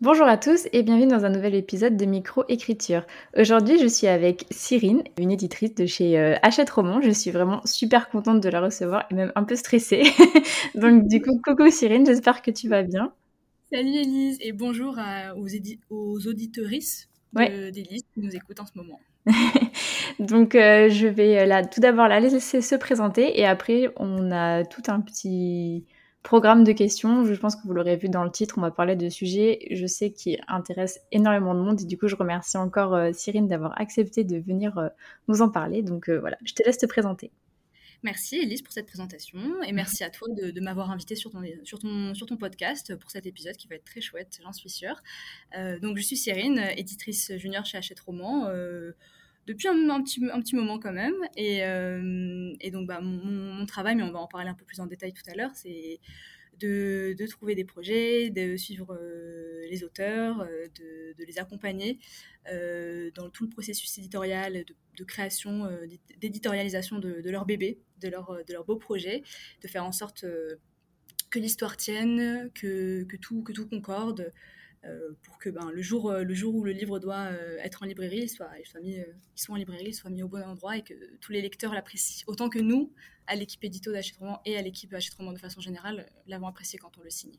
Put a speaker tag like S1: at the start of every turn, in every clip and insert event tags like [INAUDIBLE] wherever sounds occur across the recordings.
S1: Bonjour à tous et bienvenue dans un nouvel épisode de Micro-Écriture. Aujourd'hui, je suis avec Cyrine, une éditrice de chez euh, Hachette Roman. Je suis vraiment super contente de la recevoir et même un peu stressée. [LAUGHS] Donc, du coup, coucou Cyrine, j'espère que tu vas bien.
S2: Salut Elise et bonjour aux, aux auditorices d'Elise qui nous écoutent en ce moment. [LAUGHS]
S1: Donc, euh, je vais euh, là, tout d'abord la laisser se présenter et après, on a tout un petit programme de questions. Je pense que vous l'aurez vu dans le titre, on va parler de sujets, je sais, qui intéressent énormément de monde. Et du coup, je remercie encore euh, Cyrine d'avoir accepté de venir euh, nous en parler. Donc euh, voilà, je te laisse te présenter.
S2: Merci Elise pour cette présentation et merci à toi de, m'avoir invité sur ton, sur, ton, sur ton podcast pour cet épisode qui va être très chouette, j'en suis sûre. donc je suis Cyrine, éditrice junior chez Hachette Roman depuis un, petit, moment quand même. Et, euh, donc, bah, mon, travail, mais on va en parler un peu plus en détail tout à l'heure, c'est de, trouver des projets, de suivre euh, les auteurs, euh, de, les accompagner dans tout le processus éditorial, de, création, d'éditorialisation de, leur bébé, de leur, beau projet, de faire en sorte que l'histoire tienne, que tout concorde. Euh, pour que ben, le, jour, euh, le jour où le livre doit euh, être en librairie, il soit, mis, en librairie, soit mis au bon endroit et que tous les lecteurs l'apprécient autant que nous, à l'équipe édito d'Hachette et à l'équipe Hachette de façon générale, l'avons apprécié quand on le signe.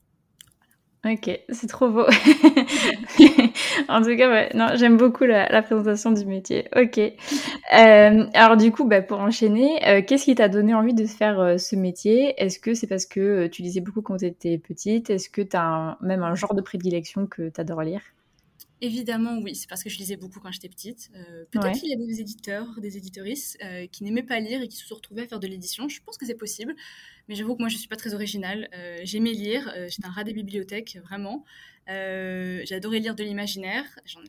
S1: Ok, c'est trop beau. [LAUGHS] en tout cas, non, j'aime beaucoup la, présentation du métier. Ok. Euh, alors du coup, bah, pour enchaîner, euh, qu'est-ce qui t'a donné envie de faire euh, ce métier? Est-ce que c'est parce que tu lisais beaucoup quand tu étais petite? Est-ce que tu as même un genre de prédilection que tu adores lire?
S2: Évidemment, oui. C'est parce que je lisais beaucoup quand j'étais petite. Euh, peut-être qu'il y a des éditeurs, des éditorices euh, qui n'aimaient pas lire et qui se sont retrouvés à faire de l'édition. Je pense que c'est possible. Mais j'avoue que moi, je ne suis pas très originale. Euh, j'aimais lire. J'étais un rat des bibliothèques, vraiment. J'adorais lire de l'imaginaire.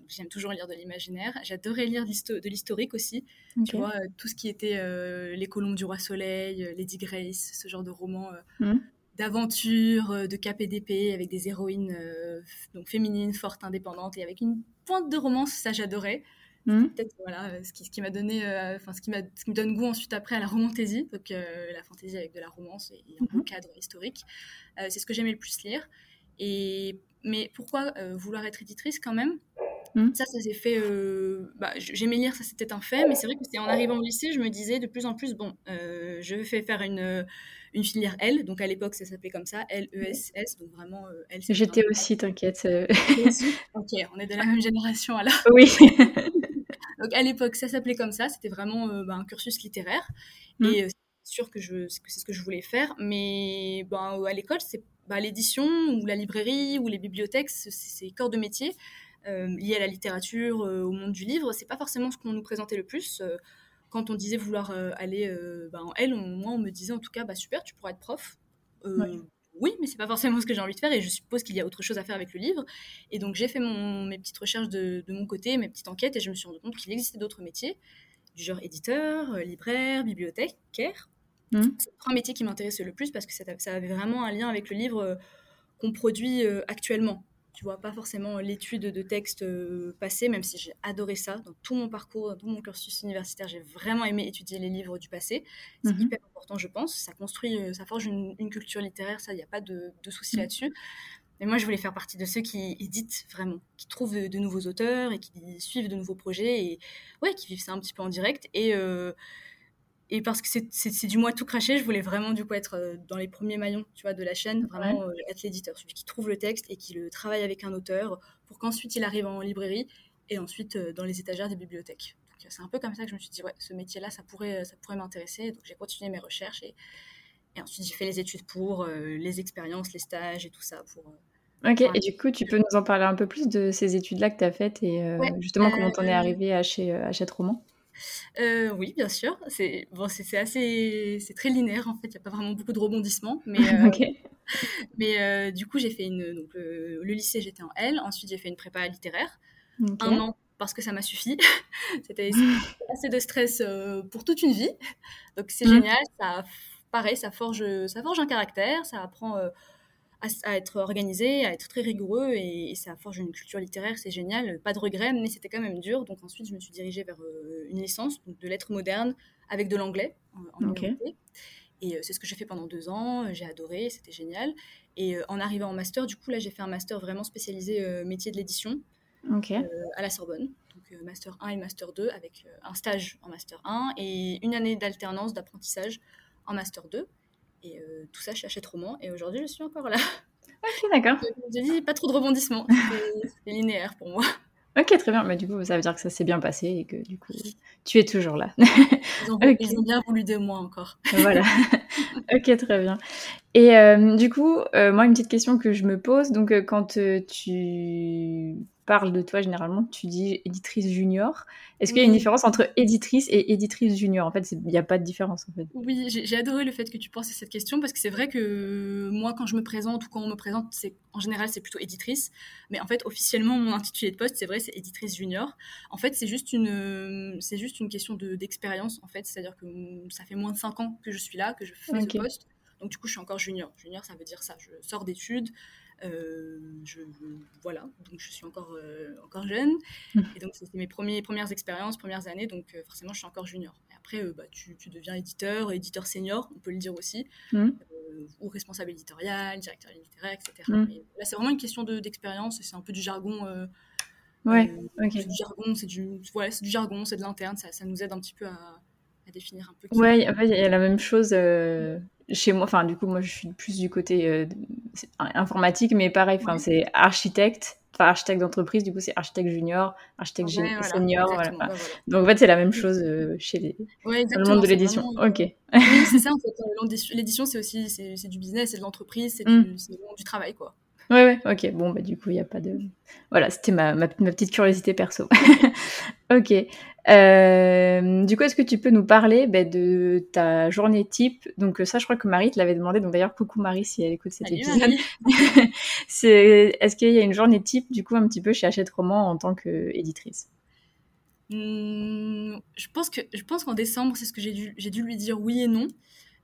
S2: J'aime toujours lire de l'imaginaire. J'adorais lire de l'historique aussi. Tu vois, tout ce qui était Les Colombes du Roi Soleil, Lady Grace, ce genre de romans. Mmh d'aventure, euh, de cap et d'épée, avec des héroïnes euh, donc féminines, fortes, indépendantes, et avec une pointe de romance, ça j'adorais. Mmh. Peut-être voilà, euh, ce qui, ce qui m'a donné, enfin ce, qui m'a, ce qui me donne goût ensuite après à la romantaisie, donc la fantaisie avec de la romance et, un mmh. cadre historique. c'est ce que j'aimais le plus lire. Et, mais pourquoi vouloir être éditrice quand même? Mmh. Ça, ça s'est fait. bah, j'aimais lire, ça c'était un fait, mais c'est vrai que c'est en arrivant au lycée, je me disais de plus en plus bon, je vais faire une une filière L. Donc à l'époque, ça s'appelait comme ça, L-E-S-S. Donc vraiment, euh, L.
S1: J'étais aussi, t'inquiète. Euh.
S2: ok, on est de la même génération alors.
S1: Oui. [LAUGHS]
S2: donc à l'époque, ça s'appelait comme ça. C'était vraiment euh, bah, un cursus littéraire. Mm. Et c'est sûr que, je, c'est ce que je voulais faire. Mais ben, à l'école, c'est bah, l'édition ou la librairie ou les bibliothèques, c'est corps de métier. liés à la littérature, au monde du livre, c'est pas forcément ce qu'on nous présentait le plus quand on disait vouloir euh, aller euh, bah, en L, moi, on me disait en tout cas, bah, super, tu pourras être prof. Euh, oui, mais c'est pas forcément ce que j'ai envie de faire et je suppose qu'il y a autre chose à faire avec le livre. Et donc j'ai fait mon, mes petites recherches de, mon côté, mes petites enquêtes et je me suis rendu compte qu'il existait d'autres métiers, du genre éditeur, libraire, bibliothécaire. Mmh. C'est trois métiers qui m'intéressaient le plus parce que ça, ça, avait vraiment un lien avec le livre qu'on produit actuellement tu vois, pas forcément l'étude de textes euh, passés, même si j'ai adoré ça. Dans tout mon parcours, dans tout mon cursus universitaire, j'ai vraiment aimé étudier les livres du passé. C'est mhm. hyper important, je pense. Ça construit, euh, ça forge une, culture littéraire, ça, il n'y a pas de, souci mhm. là-dessus. Mais moi, je voulais faire partie de ceux qui éditent vraiment, qui trouvent de, nouveaux auteurs et qui suivent de nouveaux projets et ouais, qui vivent ça un petit peu en direct. Et, euh, et parce que c'est du moi tout craché, je voulais vraiment du coup être euh, dans les premiers maillons, tu vois, de la chaîne, vraiment euh, être l'éditeur, celui qui trouve le texte et qui le travaille avec un auteur pour qu'ensuite il arrive en librairie et ensuite euh, dans les étagères des bibliothèques. C'est un peu comme ça que je me suis dit, ouais, ce métier-là, ça pourrait, ça pourrait m'intéresser. Donc j'ai continué mes recherches et, et ensuite j'ai fait les études pour, les expériences, les stages et tout ça pour.
S1: Ok, et du coup, tu peux nous en parler un peu plus de ces études-là que tu as faites et justement comment t'en es arrivé à chez Hachette Roman
S2: euh, oui, bien sûr. C'est bon, c'est assez, c'est très linéaire en fait. Il n'y a pas vraiment beaucoup de rebondissements, mais [LAUGHS] euh, mais euh, du coup j'ai fait une donc le lycée j'étais en L. Ensuite j'ai fait une prépa littéraire, un an parce que ça m'a suffi. [LAUGHS] C'était [GASPS] assez de stress pour toute une vie, donc c'est mmh. génial. Ça pareil, ça forge, ça forge un caractère, ça apprend à, être organisé, à être très rigoureux et, ça forge une culture littéraire, c'est génial. Pas de regrets, mais c'était quand même dur. Donc ensuite, je me suis dirigée vers une licence de lettres modernes avec de l'anglais en, Et c'est ce que j'ai fait pendant deux ans. J'ai adoré, c'était génial. Et en arrivant en master, du coup, là, j'ai fait un master vraiment spécialisé métier de l'édition à la Sorbonne. Donc master 1 et master 2 avec un stage en master 1 et une année d'alternance d'apprentissage en master 2. Et tout ça chez Hachette Roman. Et aujourd'hui, je suis encore là. [LAUGHS]
S1: Ok, d'accord.
S2: J'ai dit pas trop de rebondissements. C'est linéaire pour moi.
S1: Ok, très bien. Mais du coup, ça veut dire que ça s'est bien passé et que du coup, tu es toujours là. [LAUGHS]
S2: Ils ont, ils ont bien voulu de moi encore.
S1: voilà. [LAUGHS] ok, très bien. Et euh, du coup, euh, moi, une petite question que je me pose. Donc, euh, quand tu parles de toi, généralement, tu dis éditrice junior. Est-ce qu'il y a une différence entre éditrice et éditrice junior? En fait, il n'y a pas de différence. En fait.
S2: Oui, j'ai adoré le fait que tu penses à cette question parce que c'est vrai que moi, quand je me présente ou quand on me présente, c'est en général, c'est plutôt éditrice. Mais en fait, officiellement, mon intitulé de poste, c'est vrai, c'est éditrice junior. En fait, c'est juste une, c'est juste une question d'expérience. en fait, c'est-à-dire que ça fait moins de 5 ans que je suis là, que je fais ce poste. Donc du coup, je suis encore junior. Junior, ça veut dire ça. Je sors d'études. Euh, je, voilà, donc je suis encore, euh, encore jeune. [LAUGHS] Et donc, c'était mes premiers, premières expériences, premières années. Donc, euh, forcément, je suis encore junior. Et après, bah, tu, tu, deviens éditeur, éditeur senior, on peut le dire aussi, mmh. ou responsable éditorial, directeur littéraire, etc. Mmh. là, c'est vraiment une question d'expérience. c'est un peu du jargon.
S1: ouais, ok.
S2: C'est du jargon, c'est du, ouais, du jargon, c'est de l'interne. Ça, ça, nous aide un petit peu à, à définir un peu.
S1: Ouais, en fait, il y a la même chose chez moi, enfin du coup moi je suis plus du côté euh, informatique, mais pareil, enfin c'est architecte, enfin architecte d'entreprise, du coup c'est architecte junior, architecte senior, voilà. Donc en fait c'est la même chose euh, chez les dans le monde de l'édition. Ok.
S2: Oui, c'est ça en [LAUGHS] fait. L'édition c'est aussi c'est du business, c'est de l'entreprise, c'est mm. du, du travail quoi.
S1: Ouais, ouais, ok. Bon, bah, du coup, il n'y a pas de. Voilà, c'était ma, ma, petite curiosité perso. [LAUGHS] ok. Euh, du coup, est-ce que tu peux nous parler bah, de ta journée type? Donc, ça, je crois que Marie te l'avait demandé. Donc, d'ailleurs, coucou Marie si elle écoute cet épisode. [LAUGHS] c'est... Est-ce qu'il y a une journée type, du coup, un petit peu chez Hachette Roman en tant qu'éditrice?
S2: Mmh, Je pense, que, je pense qu'en décembre, c'est ce que j'ai dû, j'ai dû lui dire oui et non.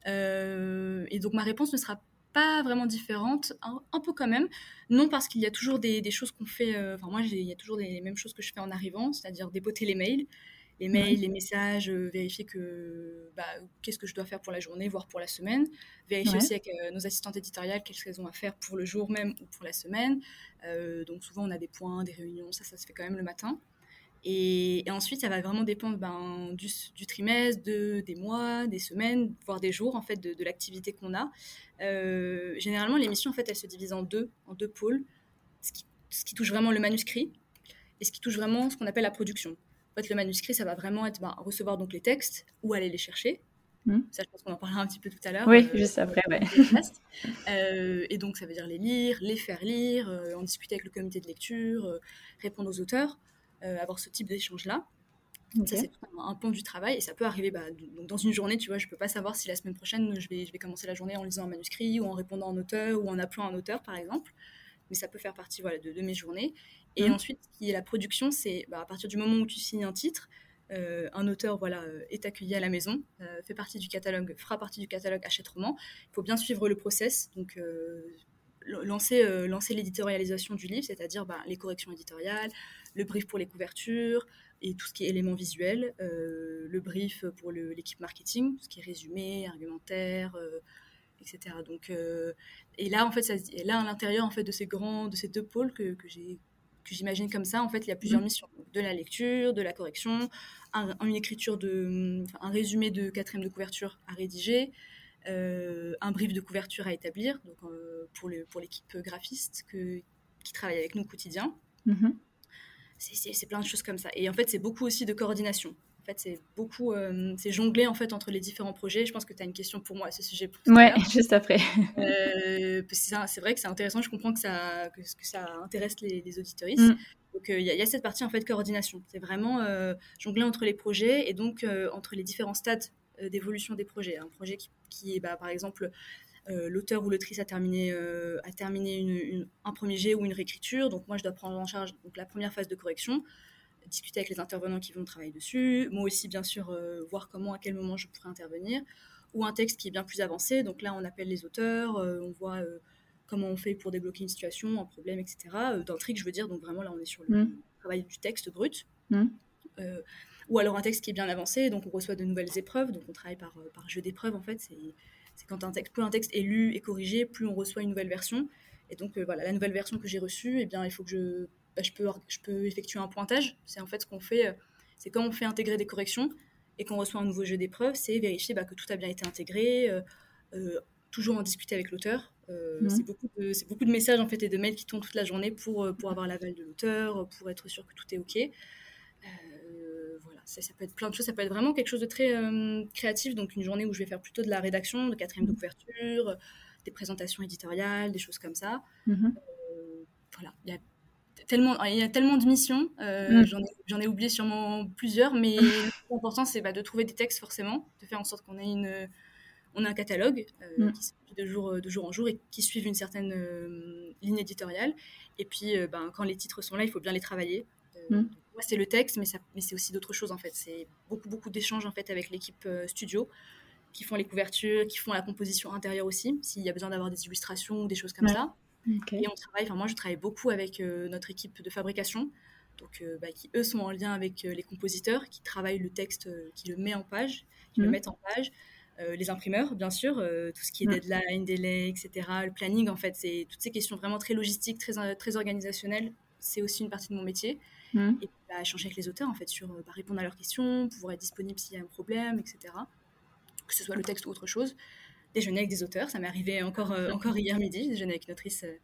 S2: Euh, et donc, ma réponse ne sera pas vraiment différente, un, peu quand même. Non, parce qu'il y a toujours des, choses qu'on fait. Euh, enfin, moi, il y a toujours les mêmes choses que je fais en arrivant, c'est-à-dire déboter les mails. Les mails, les messages, euh, vérifier que bah, qu'est-ce que je dois faire pour la journée, voire pour la semaine. Vérifier aussi avec euh, nos assistantes éditoriales qu'est-ce qu'elles ont à faire pour le jour même ou pour la semaine. donc souvent on a des points, des réunions, ça, ça se fait quand même le matin. Et, ensuite, ça va vraiment dépendre ben, du, trimestre, de, des mois, des semaines, voire des jours en fait de, l'activité qu'on a. Euh, généralement, l'émission en fait, elle se divise en deux, en deux pôles. Ce qui, ce qui, touche vraiment le manuscrit et ce qui touche vraiment ce qu'on appelle la production. En fait, le manuscrit, ça va vraiment être ben, recevoir donc les textes ou aller les chercher. Hmm. Ça, je pense qu'on en parlera un petit peu tout à l'heure.
S1: Oui, euh, juste après, ouais.
S2: euh, et donc, ça veut dire les lire, les faire lire, euh, en discuter avec le comité de lecture, répondre aux auteurs. Euh, avoir ce type d'échange-là. Ça, c'est un pont du travail et ça peut arriver bah, dans une journée, tu vois, je peux pas savoir si la semaine prochaine, je vais, je vais commencer la journée en lisant un manuscrit ou en répondant à un auteur ou en appelant un auteur, par exemple. Mais ça peut faire partie voilà, de, mes journées. Et mmh. ensuite, qui est la production, c'est bah, à partir du moment où tu signes un titre, euh, un auteur voilà, euh, est accueilli à la maison, fait partie du catalogue, fera partie du catalogue Hachette Roman. Il faut bien suivre le process, donc lancer, lancer l'éditorialisation du livre, c'est-à-dire bah, les corrections éditoriales, le brief pour les couvertures et tout ce qui est éléments visuels, euh, le brief pour l'équipe marketing, tout ce qui est résumé, argumentaire, euh, etc. Donc, euh, et là, en fait, ça, là, à l'intérieur en fait, de ces grands, de ces deux pôles que, que j'ai que j'imagine comme ça, en fait, il y a plusieurs mmh. missions. De la lecture, de la correction, un, une écriture de, un résumé de quatrième de couverture à rédiger, un brief de couverture à établir, donc pour l'équipe pour graphiste que, qui travaille avec nous au quotidien. Mmh c'est plein de choses comme ça. Et en fait, c'est beaucoup aussi de coordination. En fait, c'est beaucoup, euh, c'est jongler en fait entre les différents projets. Je pense que tu as une question pour moi à ce sujet. Pour
S1: ouais, [LAUGHS] juste après.
S2: euh, c'est vrai que c'est intéressant. Je comprends que ça, que, que ça intéresse les, les auditoristes. Mm. Donc euh, il y, y, a cette partie en fait coordination. C'est vraiment euh, jongler entre les projets et donc entre les différents stades d'évolution des projets. Un projet qui, qui est, bah, par exemple, euh, l'auteur ou l'autrice a terminé, euh, a terminé un premier jet ou une réécriture. Donc moi, je dois prendre en charge donc, la première phase de correction, discuter avec les intervenants qui vont travailler dessus. Moi aussi, bien sûr, euh, voir comment, à quel moment je pourrais intervenir. ou un texte qui est bien plus avancé. Donc là, on appelle les auteurs, on voit comment on fait pour débloquer une situation, un problème, etc. D'un trick, je veux dire. Donc vraiment, là, on est sur le mm. travail du texte brut. Mm. ou alors un texte qui est bien avancé, donc on reçoit de nouvelles épreuves. Donc on travaille par, par jeu d'épreuves, en fait. C'est quand un texte, plus un texte est lu et corrigé, plus on reçoit une nouvelle version. Et donc voilà, la nouvelle version que j'ai reçue, eh bien, il faut que je, bah, je, peux, je peux effectuer un pointage. C'est en fait ce qu'on fait c'est quand on fait intégrer des corrections et qu'on reçoit un nouveau jeu d'épreuves, c'est vérifier bah, que tout a bien été intégré, euh, euh, toujours en discuter avec l'auteur. Euh, mhm. C'est beaucoup, beaucoup, de messages en fait et de mails qui tournent toute la journée pour, pour avoir l'aval de l'auteur, pour être sûr que tout est OK. Ça, ça, peut être plein de choses, ça peut être vraiment quelque chose de très créatif, donc une journée où je vais faire plutôt de la rédaction, de quatrième de mhm. couverture, des présentations éditoriales, des choses comme ça. Mhm. voilà, il y a tellement, il y a tellement de missions. Euh, mm. J'en ai, oublié sûrement plusieurs, mais [LAUGHS] l'important, c'est bah, de trouver des textes forcément, de faire en sorte qu'on ait, une, on a un catalogue euh, mm. qui se de jour, de jour en jour et qui suivent une certaine euh, ligne éditoriale. Et puis, ben, quand les titres sont là, il faut bien les travailler. Mm. Moi, c'est le texte, mais, mais c'est aussi d'autres choses en fait. C'est beaucoup, beaucoup d'échanges en fait avec l'équipe studio qui font les couvertures, qui font la composition intérieure aussi, s'il y a besoin d'avoir des illustrations ou des choses comme ça. Et on travaille, enfin moi je travaille beaucoup avec euh, notre équipe de fabrication, donc euh, bah, qui eux sont en lien avec euh, les compositeurs, qui travaillent le texte, qui le met en page, qui le mhm. mettent en page, les imprimeurs bien sûr, tout ce qui est deadline, délai, etc. Le planning en fait, c'est toutes ces questions vraiment très logistiques, très, très organisationnelles, c'est aussi une partie de mon métier. Mhm. Et bah, échanger avec les auteurs en fait sur bah, répondre à leurs questions, pouvoir être disponible s'il y a un problème, etc. Que ce soit le texte ou autre chose déjeuner avec des auteurs. Ça m'est arrivé encore, euh, encore hier midi. J'ai déjeuné avec une autrice, euh,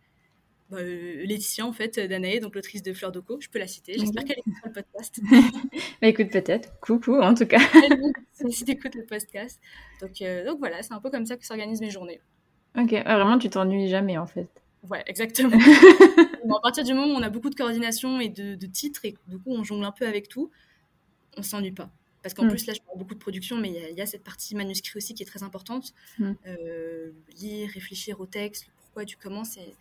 S2: bah, euh, Laetitia, en fait, donc l'autrice de Fleur de Co. Je peux la citer. J'espère qu'elle écoute le podcast. [LAUGHS]
S1: bah, écoute, peut-être. Coucou, en tout cas. [LAUGHS]
S2: si tu écoutes le podcast. Donc, donc voilà, c'est un peu comme ça que s'organisent mes journées.
S1: Ok, vraiment, tu t'ennuies jamais, en fait.
S2: Ouais, exactement. [LAUGHS] à partir du moment où on a beaucoup de coordination et de, de titres, et du coup, on jongle un peu avec tout, on s'ennuie pas. Parce qu'en mm. plus, là, je parle beaucoup de production, mais il y, a cette partie manuscrit aussi qui est très importante. Mm. Euh, lire, réfléchir au texte, le pourquoi du comment, c'est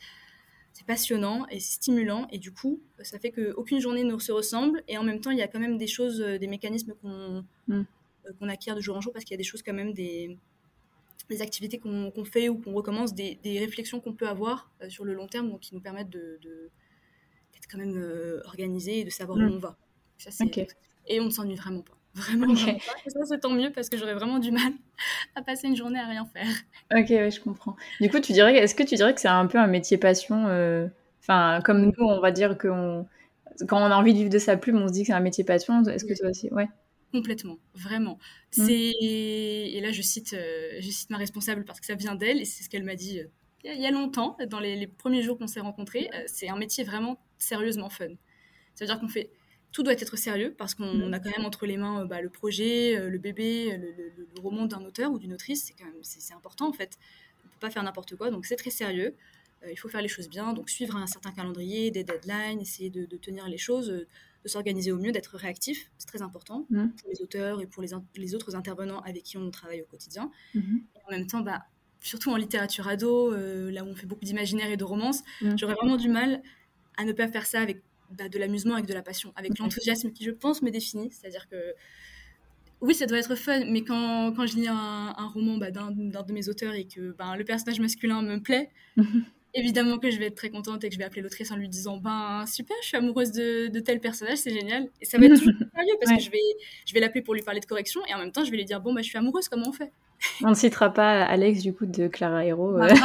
S2: passionnant et stimulant. Et du coup, ça fait qu'aucune journée ne se ressemble. Et en même temps, il y a quand même des choses, euh, des mécanismes qu'on mm. euh, qu'on acquiert de jour en jour, parce qu'il y a des choses quand même, des, des activités qu'on fait ou qu'on recommence, des, des réflexions qu'on peut avoir sur le long terme, donc qui nous permettent d'être de, quand même organisé et de savoir où on va. Ça, Et on ne s'ennuie vraiment pas. [LAUGHS] Vraiment, okay. ça c'est tant mieux parce que j'aurais vraiment du mal à passer une journée à rien faire.
S1: Ok, ouais, je comprends. Du coup, tu dirais, est-ce que tu dirais que c'est un peu un métier passion euh, Enfin, comme nous, on va dire que quand on a envie de vivre de sa plume, on se dit que c'est un métier passion. Est-ce que toi aussi? Ouais.
S2: Complètement, vraiment. Mmh. C'est et là je cite, euh, je cite ma responsable parce que ça vient d'elle et c'est ce qu'elle m'a dit euh, il y a longtemps, dans les, les premiers jours qu'on s'est rencontrés. c'est un métier vraiment sérieusement fun. Ça veut dire qu'on fait tout doit être sérieux parce qu'on mm. a quand même entre les mains euh, bah, le projet, euh, le bébé, le, roman d'un auteur ou d'une autrice. C'est quand même c'est important en fait. On peut pas faire n'importe quoi, donc c'est très sérieux. Euh, il faut faire les choses bien, donc suivre un certain calendrier, des deadlines, essayer de, tenir les choses, de s'organiser au mieux, d'être réactif. C'est très important mm. pour les auteurs et pour les, les, autres intervenants avec qui on travaille au quotidien. Mm-hmm. Et en même temps, bah, surtout en littérature ado, là où on fait beaucoup d'imaginaire et de romance, mm. j'aurais vraiment du mal à ne pas faire ça avec bah, de l'amusement avec de la passion, avec l'enthousiasme qui, je pense, me définit. C'est-à-dire que oui, ça doit être fun, mais quand, quand je lis un, roman bah, d'un de mes auteurs et que ben, le personnage masculin me plaît, évidemment que je vais être très contente et que je vais appeler l'autrice en lui disant ben super, je suis amoureuse de, de tel personnage, c'est génial. Et ça va être [LAUGHS] sérieux parce que je vais, je vais l'appeler pour lui parler de correction et en même temps je vais lui dire bon bah je suis amoureuse, comment on fait?
S1: On ne citera pas Alex du coup de Clara Hero.
S2: Bah, [LAUGHS]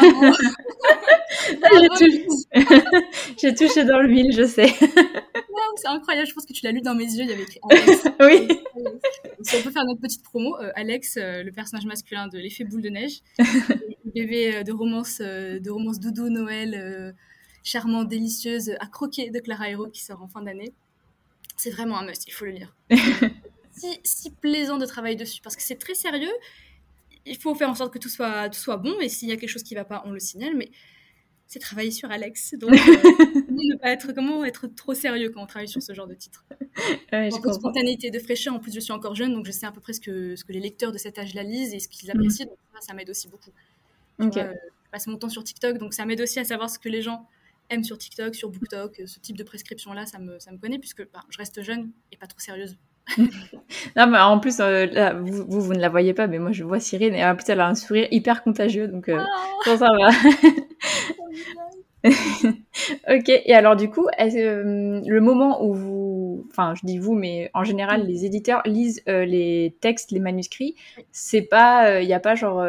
S2: [LAUGHS]
S1: J'ai touché dans l'huile, je sais.
S2: c'est incroyable, je pense que tu l'as lu dans mes yeux, il y avait
S1: oui.
S2: Si on peut faire notre petite promo, euh, Alex, euh, le personnage masculin de l'effet boule de neige, bébé euh, de romance, de romance doudou Noël, charmant, délicieuse, à croquer de Clara Hero qui sort en fin d'année. C'est vraiment un must, il faut le lire. [LAUGHS] si, si plaisant de travailler dessus parce que c'est très sérieux. Il faut faire en sorte que tout soit, tout soit bon et s'il y a quelque chose qui ne va pas, on le signale. Mais c'est travailler sur Alex. Donc, euh, [LAUGHS] ne pas être, comment être trop sérieux quand on travaille sur ce genre de titre? Ouais, de spontanéité, de fraîcheur. En plus, je suis encore jeune, donc je sais à peu près ce que, ce que les lecteurs de cet âge-là lisent et ce qu'ils apprécient. Donc, ça, m'aide aussi beaucoup. Euh, je passe mon temps sur TikTok, donc ça m'aide aussi à savoir ce que les gens sur TikTok, sur BookTok, ce type de prescription-là, ça me, ça me connaît, puisque bah, je reste jeune et pas trop sérieuse. [LAUGHS]
S1: Non, mais en plus, là, vous, vous, ne la voyez pas, mais moi je vois Cyrine et en plus elle a un sourire hyper contagieux, donc oh ça va. [LAUGHS] ok, et alors du coup, le moment où vous, enfin je dis vous, mais en général les éditeurs lisent les textes, les manuscrits, c'est pas, il n'y a pas genre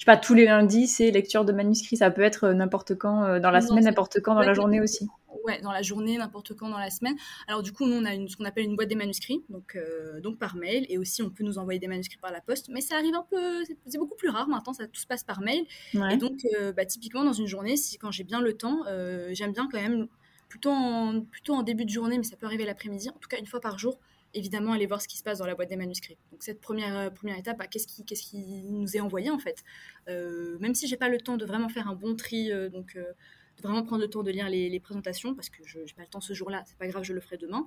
S1: je sais pas, tous les lundis, c'est lecture de manuscrits. Ça peut être n'importe quand dans la semaine, n'importe quand dans la journée aussi
S2: ouais, dans la journée, n'importe quand dans la semaine. Alors du coup, nous, on a une, ce qu'on appelle une boîte des manuscrits, donc, euh, donc par mail, et aussi on peut nous envoyer des manuscrits par la poste, mais ça arrive un peu, c'est beaucoup plus rare maintenant, ça tout se passe par mail. Et donc, euh, bah, typiquement dans une journée, si quand j'ai bien le temps, euh, j'aime bien quand même, plutôt en, plutôt en début de journée, mais ça peut arriver l'après-midi, en tout cas une fois par jour, évidemment aller voir ce qui se passe dans la boîte des manuscrits. Donc cette première, première étape, bah, qu'est-ce qui, qu'est-ce qui nous est envoyé en fait? Même si j'ai pas le temps de vraiment faire un bon tri, donc vraiment prendre le temps de lire les, présentations parce que je n'ai pas le temps ce jour-là, c'est pas grave, je le ferai demain.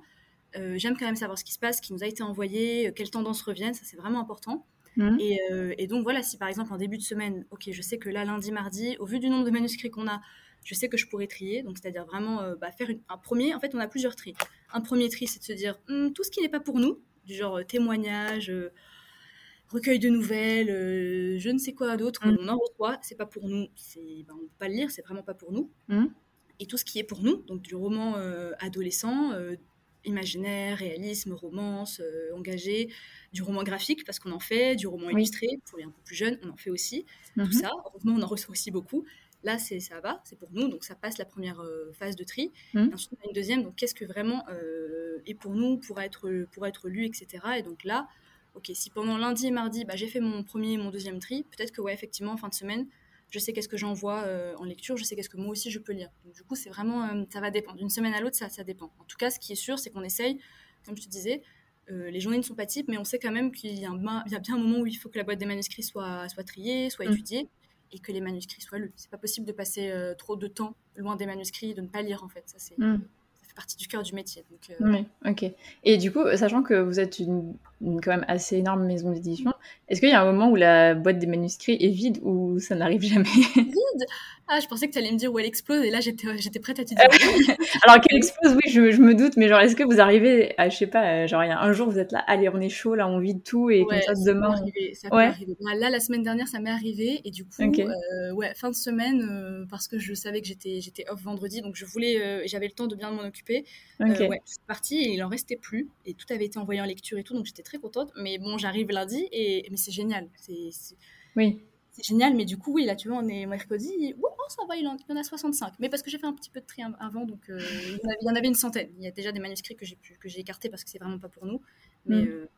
S2: Euh, j'aime quand même savoir ce qui se passe, ce qui nous a été envoyé, euh, quelles tendances reviennent, ça c'est vraiment important. Mmh. Euh, et, donc voilà, si par exemple en début de semaine, ok, je sais que là, lundi, mardi, au vu du nombre de manuscrits qu'on a, je sais que je pourrais trier, donc c'est-à-dire vraiment bah, faire un premier, en fait on a plusieurs tris. Un premier tri, c'est de se dire hum, tout ce qui n'est pas pour nous, du genre témoignage, recueil de nouvelles, euh, je ne sais quoi d'autre, mm. on en reçoit, c'est pas pour nous, c'est, ben, on ne peut pas le lire, c'est vraiment pas pour nous. Mm. Et tout ce qui est pour nous, donc du roman euh, adolescent, euh, imaginaire, réalisme, romance, engagé, du roman graphique parce qu'on en fait, du roman illustré pour les un peu plus jeunes, on en fait aussi. Tout mm-hmm. ça, heureusement, on en reçoit aussi beaucoup. Là, c'est ça va, c'est pour nous, donc ça passe la première phase de tri. Mm. Ensuite, on a une deuxième, donc qu'est-ce que vraiment est pour nous, pour être, pour être lu, etc. Et donc là, ok, si pendant lundi et mardi, bah, j'ai fait mon premier et mon deuxième tri, peut-être que, ouais, effectivement, en fin de semaine, je sais qu'est-ce que j'envoie euh, en lecture, je sais qu'est-ce que moi aussi je peux lire. Donc, du coup, c'est vraiment, euh, ça va dépendre. D'une semaine à l'autre, ça, ça dépend. En tout cas, ce qui est sûr, c'est qu'on essaye, comme je te disais, euh, les journées ne sont pas types, mais on sait quand même qu'il y, a bien un moment où il faut que la boîte des manuscrits soit, soit triée, soit mm. étudiée, et que les manuscrits soient lus. C'est pas possible de passer trop de temps loin des manuscrits et de ne pas lire, en fait. Ça, c'est. Mm partie du cœur du métier. Donc,
S1: euh, Oui, ok. Et du coup, sachant que vous êtes une, quand même assez énorme maison d'édition, est-ce qu'il y a un moment où la boîte des manuscrits est vide ou ça n'arrive jamais? [LAUGHS]
S2: Vide? Ah, je pensais que tu allais me dire où elle explose et là j'étais, j'étais prête à te dire.
S1: Alors qu'elle explose, oui, je, je, me doute, mais genre, est-ce que vous arrivez à, je sais pas, genre, il y a un jour vous êtes là, allez, on est chaud, là, on vide tout et comme ça, demain.
S2: ça peut arriver. Là, la semaine dernière, ça m'est arrivé et du coup, euh, ouais, fin de semaine, euh, parce que je savais que j'étais, j'étais off vendredi, donc je voulais, j'avais le temps de bien m'en occuper. Okay. ouais, je partie et il en restait plus et tout avait été envoyé en lecture et tout, donc j'étais très contente mais bon, j'arrive lundi et mais c'est génial. C'est,
S1: Oui.
S2: C'est génial, mais du coup, oui, là, tu vois, on est mercredi. Oh, ça va, il y en a 65. Mais parce que j'ai fait un petit peu de tri avant, donc euh, il, y en avait une centaine. Il y a déjà des manuscrits que j'ai, que j'ai écartés parce que c'est vraiment pas pour nous. Mais mm. euh,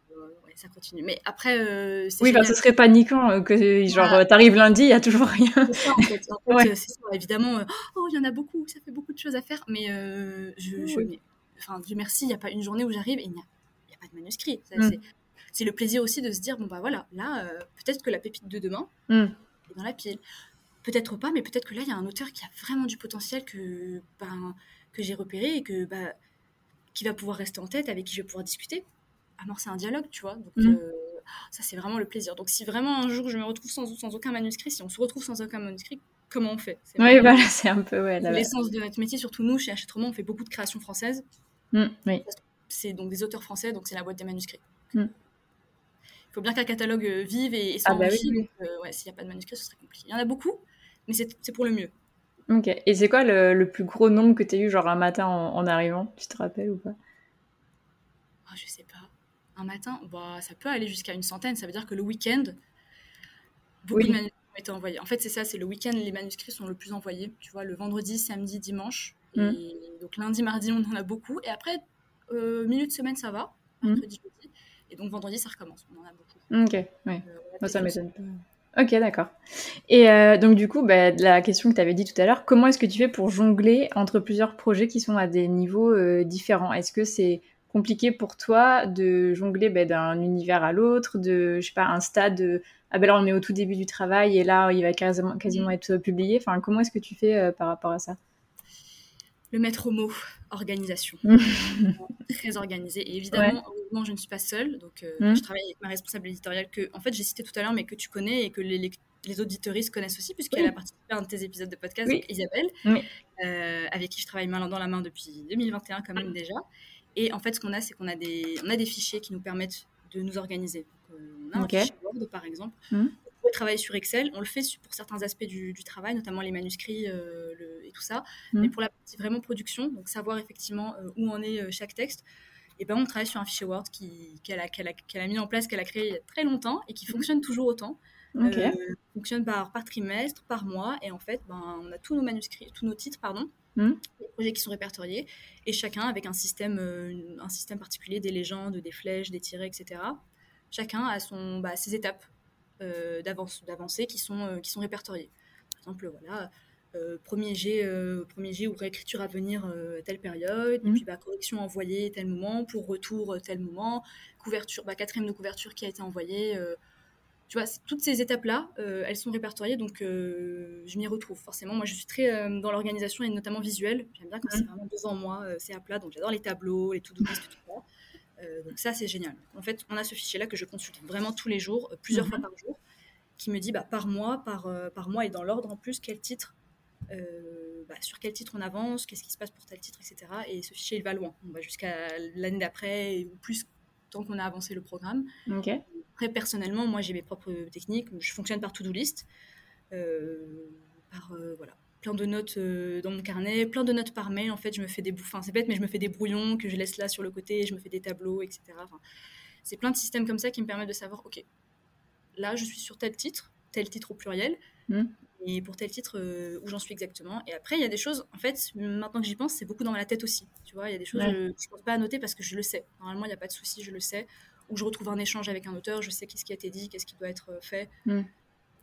S2: ça continue. Mais après, euh,
S1: oui, bah, ce serait paniquant que genre t'arrives lundi, il y a toujours rien.
S2: C'est ça en fait. En fait c'est ça, évidemment. oh, il y en a beaucoup, ça fait beaucoup de choses à faire, mais je, je enfin, Dieu merci, il n'y a pas une journée où j'arrive et il n'y a, a, pas de manuscrit. Mm c'est le plaisir aussi de se dire bon bah voilà, là euh, peut-être que la pépite de demain hmm. est dans la pile. Peut-être pas, mais peut-être que là il y a un auteur qui a vraiment du potentiel que ben, que j'ai repéré et que bah, qui va pouvoir rester en tête, avec qui je vais pouvoir discuter, amorcer un dialogue, tu vois. Donc hmm. euh, ça c'est vraiment le plaisir. Donc si vraiment un jour je me retrouve sans, sans aucun manuscrit, si on se retrouve sans aucun manuscrit, comment on fait?
S1: Oui, voilà, [LAUGHS] c'est un peu ouais,
S2: l'essence de notre métier. Surtout nous, chez Hachette Roman, on fait beaucoup de créations françaises.
S1: Hmm, oui.
S2: C'est donc des auteurs français, donc c'est la boîte des manuscrits faut bien qu'un catalogue euh, vive et, soit ah bah euh, ouais, s'il n'y a pas de manuscrit, ce serait compliqué. Il y en a beaucoup, mais c'est pour le mieux.
S1: Ok. Et c'est quoi le, plus gros nombre que tu as eu, genre un matin en, arrivant? Tu te rappelles ou pas?
S2: Oh, Je sais pas. Un matin, bah, ça peut aller jusqu'à une centaine. Ça veut dire que le week-end, beaucoup de manuscrits ont été envoyés. En fait, c'est ça, c'est le week-end, les manuscrits sont le plus envoyés. Tu vois, le vendredi, samedi, dimanche. Mm. Et donc lundi, mardi, on en a beaucoup. Et après, euh, milieu de semaine, ça va. Mm. Mercredi, jeudi. Et donc vendredi, ça recommence. On en a beaucoup.
S1: Ok, oui. Euh, ça m'étonne pas. Ok, d'accord. Et euh, donc du coup, bah, la question que tu avais dit tout à l'heure, comment est-ce que tu fais pour jongler entre plusieurs projets qui sont à des niveaux euh, différents? Est-ce que c'est compliqué pour toi de jongler bah, d'un univers à l'autre, de, je sais pas, un stade, ah ben là on est au tout début du travail et là il va quasiment, quasiment mm. être publié? Enfin, comment est-ce que tu fais par rapport à ça?
S2: Le mettre au mot, organisation. [LAUGHS] Très organisée. Et évidemment, je ne suis pas seule. Donc, euh, mmh. je travaille avec ma responsable éditoriale que, en fait, j'ai cité tout à l'heure, mais que tu connais et que les, les auditoristes connaissent aussi, puisqu'elle a participé à un de tes épisodes de podcast, Isabelle, euh, avec qui je travaille main dans la main depuis 2021 quand même déjà. Et en fait, ce qu'on a, c'est qu'on a des, on a des fichiers qui nous permettent de nous organiser. Donc, on a un fichier Word, par exemple. Mmh. On peut travailler sur Excel. On le fait pour certains aspects du, travail, notamment les manuscrits et tout ça. Mmh. Mais pour la partie vraiment production, donc savoir effectivement où en est chaque texte, et ben on travaille sur un fichier Word qu'elle a, a, a, mis en place, qu'elle a créé il y a très longtemps et qui mmh. fonctionne toujours autant. Euh, fonctionne par, par trimestre, par mois, et en fait, ben, on a tous nos manuscrits, tous nos titres, pardon, mmh. les projets qui sont répertoriés, et chacun avec un système, euh, un système particulier, des légendes, des flèches, des tirets, etc. Chacun a son, bah, ses étapes euh, d'avancée qui sont, qui sont répertoriées. Par exemple, voilà, premier jet, premier jet ou réécriture à venir telle période, et mmh. puis bah, correction envoyée tel moment, pour retour tel moment, couverture, bah, quatrième de couverture qui a été envoyée tu vois, toutes ces étapes-là, euh, elles sont répertoriées, donc euh, je m'y retrouve forcément. Moi, je suis très euh, dans l'organisation et notamment visuelle. J'aime bien quand c'est vraiment devant moi, c'est à plat, donc j'adore les tableaux, les to-do list, tout ça. Donc ça, c'est génial. En fait, on a ce fichier-là que je consulte vraiment tous les jours, plusieurs fois mhm. par jour, qui me dit bah, par mois, par, par mois et dans l'ordre en plus, quel titre, bah, sur quel titre on avance, qu'est-ce qui se passe pour tel titre, etc. Et ce fichier, il va loin. On va jusqu'à l'année d'après ou plus tant qu'on a avancé le programme. Après, personnellement, moi, j'ai mes propres techniques. Je fonctionne par to-do list, euh, par euh, voilà, plein de notes euh, dans mon carnet, plein de notes par mail. En fait, je me fais des bouffins. C'est bête, mais je me fais des brouillons que je laisse là sur le côté. Je me fais des tableaux, etc. c'est plein de systèmes comme ça qui me permettent de savoir, ok, là, je suis sur tel titre, tel titre au pluriel. Hmm. Et pour tel titre, où j'en suis exactement. Et après, il y a des choses, en fait, maintenant que j'y pense, c'est beaucoup dans la tête aussi. Tu vois, il y a des choses que je ne pense pas à noter parce que je le sais. Normalement, il n'y a pas de souci, je le sais où je retrouve un échange avec un auteur, je sais qu'est-ce qui a été dit, qu'est-ce qui doit être euh, fait, mm.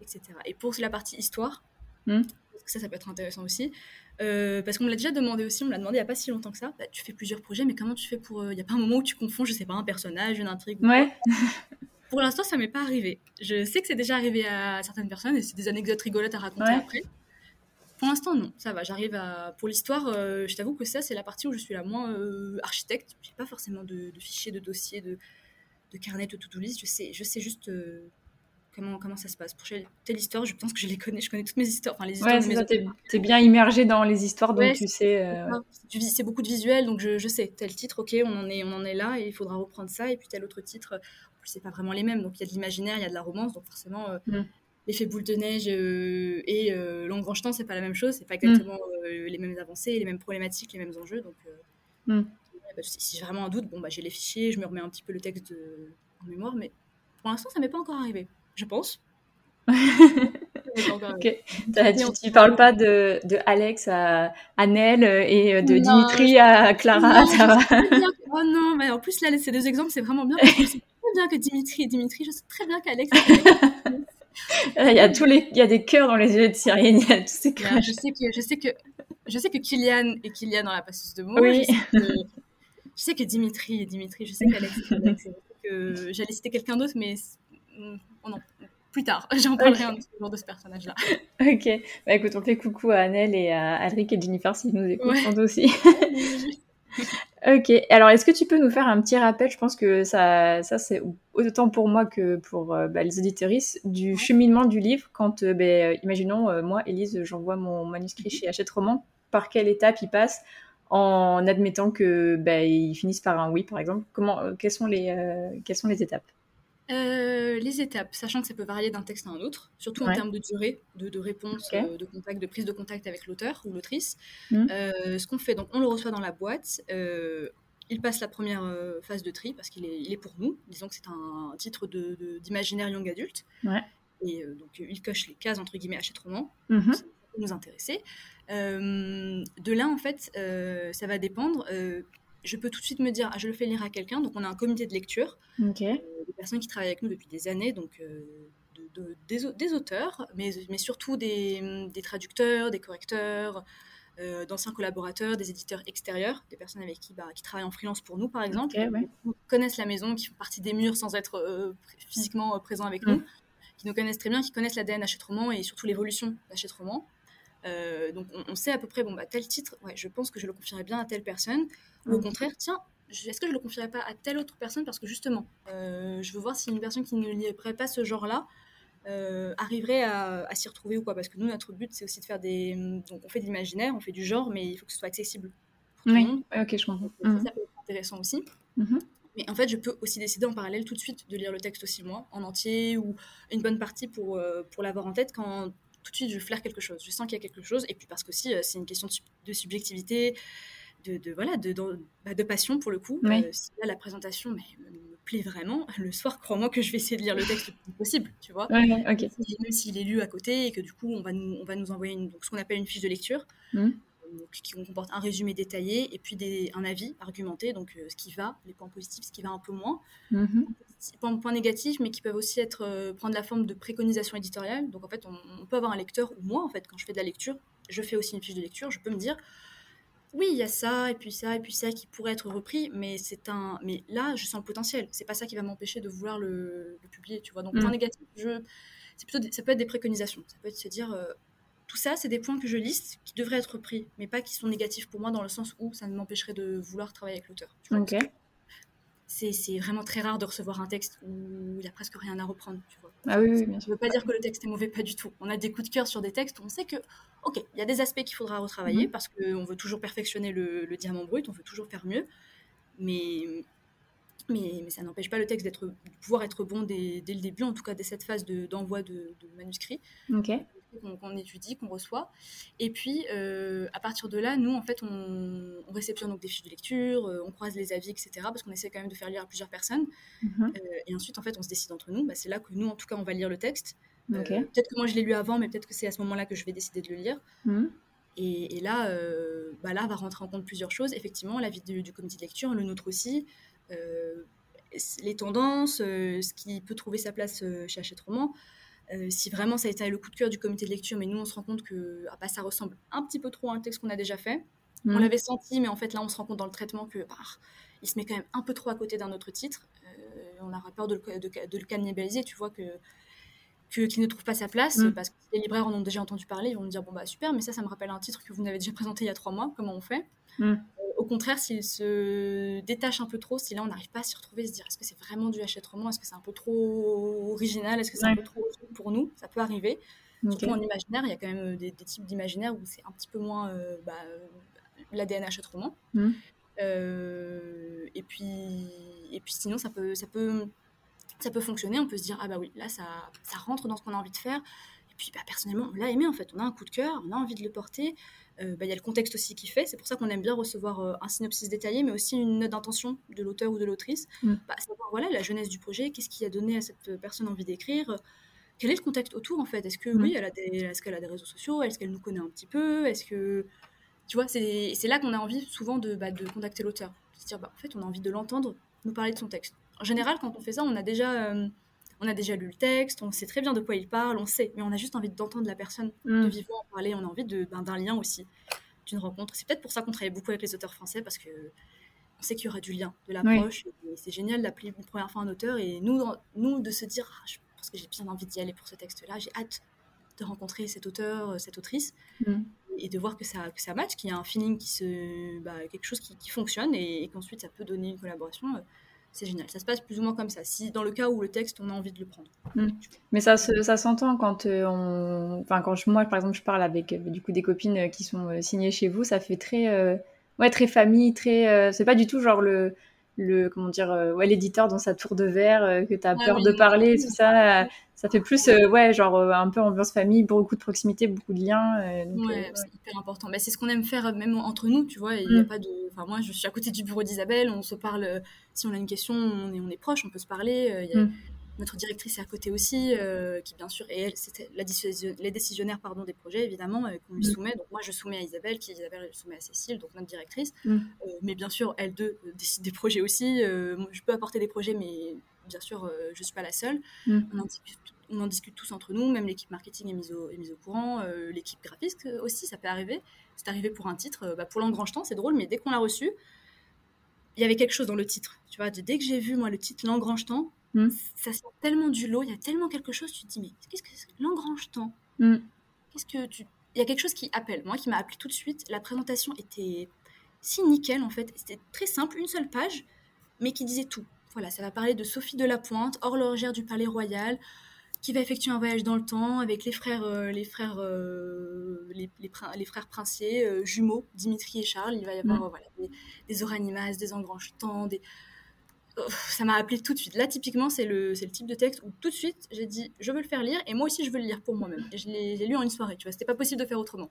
S2: etc. Et pour la partie histoire, mm. ça, ça peut être intéressant aussi, euh, parce qu'on me l'a déjà demandé aussi, on me l'a demandé il n'y a pas si longtemps que ça, bah, tu fais plusieurs projets, mais comment tu fais pour... Euh, il n'y a pas un moment où tu confonds, je sais pas, un personnage, une intrigue
S1: Ouais. [LAUGHS]
S2: pour l'instant, ça m'est pas arrivé. Je sais que c'est déjà arrivé à certaines personnes, et c'est des anecdotes rigolotes à raconter après. Pour l'instant, non, ça va. J'arrive à. Pour l'histoire, je t'avoue que ça, c'est la partie où je suis la moins architecte. J'ai pas forcément de, de, fichiers, de dossiers, de, de carnet de to-do list. Je sais, je sais juste euh, comment, comment ça se passe. Pour telle histoire, je pense que je les connais. Je connais toutes mes histoires. Enfin, les histoires
S1: ouais, T'es bien immergé dans les histoires, donc tu sais. Euh,
S2: c'est beaucoup de visuels, donc je, je, sais. Tel titre, ok, on en, est, on en est là et il faudra reprendre ça. Et puis tel autre titre, en plus, c'est pas vraiment les mêmes. Donc il y a de l'imaginaire, il y a de la romance. Donc forcément, euh, mm. l'effet boule de neige et euh, L'Angrange-Temps, c'est pas la même chose. C'est pas mm. exactement les mêmes avancées, les mêmes problématiques, les mêmes enjeux. Donc. Mm si j'ai vraiment un doute, bon, bah, j'ai les fichiers, je me remets un petit peu le texte de... en mémoire, mais pour l'instant, ça m'est pas encore arrivé. Je pense.
S1: ok. Tu, ne parles pas de, de Alex à, à Nel et de Dimitri à Clara.
S2: oh non, mais en plus là, ces deux exemples, c'est vraiment bien. Parce que [LAUGHS] très bien que Dimitri et Dimitri, je sais très bien qu'Alex. [LAUGHS]
S1: il y a tous les, il y a des cœurs dans les yeux de Cyril. Il y a tous ces cœurs.
S2: Je sais que, je sais que, je sais que Kylian et Kylian dans la passeuse de mots. Oui. Je je sais que Dimitri, Dimitri, je sais qu'Alex, [LAUGHS] que j'allais citer quelqu'un d'autre, mais oh non, plus tard, [LAUGHS] j'en parlerai un jour de ce personnage-là.
S1: Ok, bah écoute, on fait coucou à Annelle et à Alric et Jennifer s'ils nous écoutent aussi. [LAUGHS] [LAUGHS] ok, alors est-ce que tu peux nous faire un petit rappel? Je pense que ça, ça c'est autant pour moi que pour euh, bah, les auditoristes du cheminement du livre. Quand, euh, bah, imaginons, euh, moi, Élise, j'envoie mon manuscrit chez Hachette Roman, par quelle étape il passe? En admettant que bah, ils finissent par un oui, par exemple. Comment, quelles, sont les, quelles sont les étapes?
S2: Euh, les étapes, sachant que ça peut varier d'un texte à un autre, surtout en termes de durée, de, réponse, de contact, de prise de contact avec l'auteur ou l'autrice. Mmh. ce qu'on fait, donc on le reçoit dans la boîte, il passe la première phase de tri parce qu'il est, il est pour nous. Disons que c'est un titre d'imaginaire young adulte. Et donc il coche les cases entre guillemets achète roman. Mmh. Ça peut nous intéresser. Euh, de là, en fait, euh, ça va dépendre. Euh, je peux tout de suite me dire, ah, je le fais lire à quelqu'un. Donc, on a un comité de lecture, des personnes qui travaillent avec nous depuis des années, donc des, auteurs, mais, mais surtout des, traducteurs, des correcteurs, d'anciens collaborateurs, des éditeurs extérieurs, des personnes avec qui, bah, qui travaillent en freelance pour nous, par exemple, qui connaissent la maison, qui font partie des murs sans être physiquement présents avec mm. nous, qui nous connaissent très bien, qui connaissent l'ADN Hachette Roman et surtout l'évolution d'Hachette Roman. Euh, donc on, sait à peu près, bon, bah, tel titre, ouais, je pense que je le confierais bien à telle personne. Ou au contraire, tiens, est-ce que je le confierais pas à telle autre personne parce que justement, euh, je veux voir si une personne qui ne lirait pas ce genre-là euh, arriverait à, s'y retrouver ou quoi. Parce que nous, notre but, c'est aussi de faire des. Donc on fait de l'imaginaire, on fait du genre, mais il faut que ce soit accessible
S1: pour tout le monde. ok, je comprends.
S2: ça, mmh. peut être intéressant aussi.
S1: Mhm.
S2: Mais en fait, je peux aussi décider en parallèle tout de suite de lire le texte aussi moi, en entier ou une bonne partie pour, euh, pour l'avoir en tête quand tout de suite je flaire quelque chose. Je sens qu'il y a quelque chose. Et puis parce que aussi, c'est une question de, subjectivité, de, de, voilà, de, bah, de, passion pour le coup.
S1: Oui.
S2: si là, la présentation mais, me plaît vraiment, [LAUGHS] le soir, crois-moi que je vais essayer de lire le texte le plus possible, tu vois. Même s'il est lu à côté et que du coup, on va nous, on va nous envoyer une, donc, ce qu'on appelle une fiche de lecture.
S1: Mhm
S2: qui comporte un résumé détaillé et puis des, un avis argumenté, donc euh, ce qui va, les points positifs, ce qui va un peu moins.
S1: Mhm.
S2: Points, points, négatifs, mais qui peuvent aussi être, euh, prendre la forme de préconisation éditoriale. Donc en fait, on, peut avoir un lecteur, ou moi en fait, quand je fais de la lecture, je fais aussi une fiche de lecture, je peux me dire, oui, il y a ça, et puis ça, et puis ça qui pourrait être repris, mais c'est un, mais là, je sens le potentiel. C'est pas ça qui va m'empêcher de vouloir le, publier, tu vois. Donc, point négatif, je, plutôt, ça peut être des préconisations. Ça peut être se dire, euh, tout ça, c'est des points que je liste qui devraient être pris, mais pas qui sont négatifs pour moi dans le sens où ça m'empêcherait de vouloir travailler avec l'auteur.
S1: Ok.
S2: C'est vraiment très rare de recevoir un texte où il n'y a presque rien à reprendre. Tu vois.
S1: Ah oui, oui, bien
S2: sûr. Je ne veux pas dire que le texte est mauvais, pas du tout. On a des coups de cœur sur des textes où on sait que, ok, il y a des aspects qu'il faudra retravailler mhm. parce qu'on veut toujours perfectionner le, le, diamant brut, on veut toujours faire mieux. Mais mais, ça n'empêche pas le texte de pouvoir être bon dès, le début, en tout cas dès cette phase d'envoi de, manuscrits qu'on, étudie, qu'on reçoit. Et puis, euh, à partir de là, nous, en fait, on, réceptionne donc des fiches de lecture, euh, on croise les avis, etc., parce qu'on essaie quand même de faire lire à plusieurs personnes.
S1: Mhm.
S2: Euh, et ensuite, en fait, on se décide entre nous. Bah, c'est là que nous, en tout cas, on va lire le texte.
S1: peut-être
S2: que moi, je l'ai lu avant, mais peut-être que c'est à ce moment-là que je vais décider de le lire.
S1: Mhm.
S2: Et, là, bah là, va rentrer en compte plusieurs choses. Effectivement, l'avis du, du comité de lecture, le nôtre aussi. Euh, les tendances, euh, ce qui peut trouver sa place euh, chez Hachette Roman. Si vraiment ça a été le coup de cœur du comité de lecture, mais nous on se rend compte que ah bah, ça ressemble un petit peu trop à un texte qu'on a déjà fait. On mm. l'avait senti, mais en fait là on se rend compte dans le traitement que bah, il se met quand même un peu trop à côté d'un autre titre. on aura peur de le, de, le cannibaliser, tu vois que qu'il ne trouve pas sa place, mm. parce que les libraires en ont déjà entendu parler, ils vont me dire bon bah super, mais ça, ça me rappelle un titre que vous n'avez déjà présenté il y a trois mois, comment on fait?
S1: Mm
S2: au contraire, s'il se détache un peu trop, si là on n'arrive pas à s'y retrouver, se dire est-ce que c'est vraiment du Hachette roman, est-ce que c'est un peu trop original, est-ce que c'est un peu trop pour nous, ça peut arriver. Surtout en imaginaire, il y a quand même des, types d'imaginaire où c'est un petit peu moins euh, bah, l'ADN Hachette roman.
S1: Mm.
S2: Euh, et puis et puis sinon ça peut ça peut ça peut fonctionner. On peut se dire ah bah oui là ça ça rentre dans ce qu'on a envie de faire. Et puis bah, personnellement on l'a aimé en fait, on a un coup de cœur, on a envie de le porter. Euh, bah, il y a le contexte aussi qui fait. C'est pour ça qu'on aime bien recevoir euh, un synopsis détaillé, mais aussi une note d'intention de l'auteur ou de l'autrice.
S1: Mm.
S2: Bah, savoir voilà, la jeunesse du projet, qu'est-ce qui a donné à cette personne envie d'écrire? Quel est le contexte autour en fait? Est-ce que
S1: mm.
S2: oui, elle a des, est-ce qu'elle a des réseaux sociaux? Est-ce qu'elle nous connaît un petit peu? Est-ce que tu vois, c'est, c'est là qu'on a envie souvent de, bah, de contacter l'auteur, de se dire bah, en fait on a envie de l'entendre nous parler de son texte. En général, quand on fait ça, on a déjà euh, on a déjà lu le texte, on sait très bien de quoi il parle, on sait, mais on a juste envie d'entendre la personne,
S1: mm.
S2: de vivre en parler, on a envie de, ben, d'un lien aussi d'une rencontre. C'est peut-être pour ça qu'on travaille beaucoup avec les auteurs français, parce que on sait qu'il y aura du lien, de l'approche. C'est génial d'appeler une première fois un auteur et nous, nous de se dire, ah, je pense que j'ai bien envie d'y aller pour ce texte-là, j'ai hâte de rencontrer cet auteur, euh, cette autrice,
S1: mm.
S2: et de voir que ça, que ça match, qu'il y a un feeling qui se, bah, quelque chose qui, fonctionne et, qu'ensuite ça peut donner une collaboration. C'est génial. Ça se passe plus ou moins comme ça. Si dans le cas où le texte, on a envie de le prendre.
S1: Mm. Mais ça, ça s'entend quand euh, on, enfin quand moi par exemple je parle avec euh, du coup des copines euh, qui sont signées chez vous, ça fait très, ouais très famille, très, c'est pas du tout genre le le comment dire ouais l'éditeur dans sa tour de verre que tu as ah peur de parler tout ça ça fait plus ouais genre un peu ambiance famille beaucoup de proximité beaucoup de liens
S2: ouais, c'est hyper important. Mais c'est ce qu'on aime faire même entre nous tu vois il y a mm. pas de enfin moi je suis à côté du bureau d'Isabelle on se parle si on a une question on est on est proche on peut se parler y a, mm notre directrice est à côté aussi, euh, qui bien sûr, et elle, c'était la les décisionnaires pardon, des projets, évidemment, euh, qu'on lui mm. soumet. Donc moi, je soumets à Isabelle, qui Isabelle soumet à Cécile, donc notre directrice.
S1: Mm.
S2: Euh, mais bien sûr, elles deux décident des projets aussi. je peux apporter des projets, mais bien sûr, je ne suis pas la seule.
S1: Mm.
S2: On, en discute, tous entre nous, même l'équipe marketing est mise au, est mise au courant, l'équipe graphiste aussi, ça peut arriver. C'est arrivé pour un titre, bah, pour l'engrangetant, c'est drôle, mais dès qu'on l'a reçu, il y avait quelque chose dans le titre. Tu vois, dès que j'ai vu, moi, le titre L'engrangetant,
S1: Hmm.
S2: Ça sort tellement du lot, il y a tellement quelque chose, tu te dis, mais qu'est-ce que c'est L'engrange-temps
S1: hmm.
S2: Qu'est-ce que tu. Il y a quelque chose qui appelle. Moi, qui m'a appelé tout de suite. La présentation était si nickel, en fait. C'était très simple, une seule page, mais qui disait tout. Voilà, ça va parler de Sophie de la Pointe, horlogère du Palais Royal, qui va effectuer un voyage dans le temps avec les frères, les frères, les, les, frères princiers jumeaux, Dimitri et Charles. Il va y avoir mm. voilà, des, des oranimas, des engrangetants, des ça m'a appelé tout de suite. Là, typiquement, c'est le, le type de texte où tout de suite, j'ai dit, je veux le faire lire et moi aussi, je veux le lire pour moi-même. Et je l'ai lu en une soirée, tu vois, c'était pas possible de faire autrement.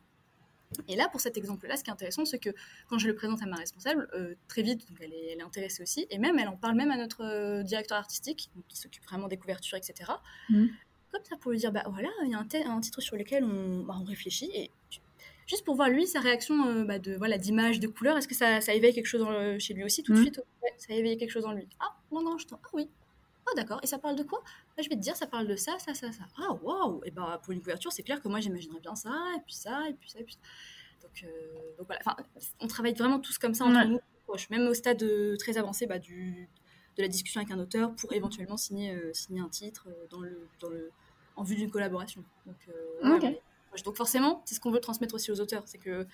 S2: Et là, pour cet exemple-là, ce qui est intéressant, c'est que quand je le présente à ma responsable, euh, très vite, donc elle, est, elle, est, intéressée aussi, et même elle en parle même à notre euh, directeur artistique, qui s'occupe vraiment des couvertures, etc. Mmh. Comme ça, pour lui dire, bah voilà, il y a un, un, titre sur lequel on, bah, on réfléchit, et juste pour voir lui sa réaction euh, bah, de voilà d'image, de couleur. Est-ce que ça, ça, éveille quelque chose chez lui aussi tout de mmh. suite? Ça éveille quelque chose en lui. Ah, je Ah oui. Ah d'accord. Et ça parle de quoi? Bah, Je vais te dire, ça parle de ça, ça, ça, ça. Ah waouh Et bah pour une couverture, c'est clair que moi j'imaginerais bien ça, et puis ça, et puis ça, et puis ça. Donc, euh, donc voilà. Enfin, on travaille vraiment tous comme ça entre nous, même au stade euh, très avancé bah, du, de la discussion avec un auteur pour éventuellement signer, signer un titre dans le, dans le, en vue d'une collaboration. Donc, donc forcément, c'est ce qu'on veut transmettre aussi aux auteurs, c'est que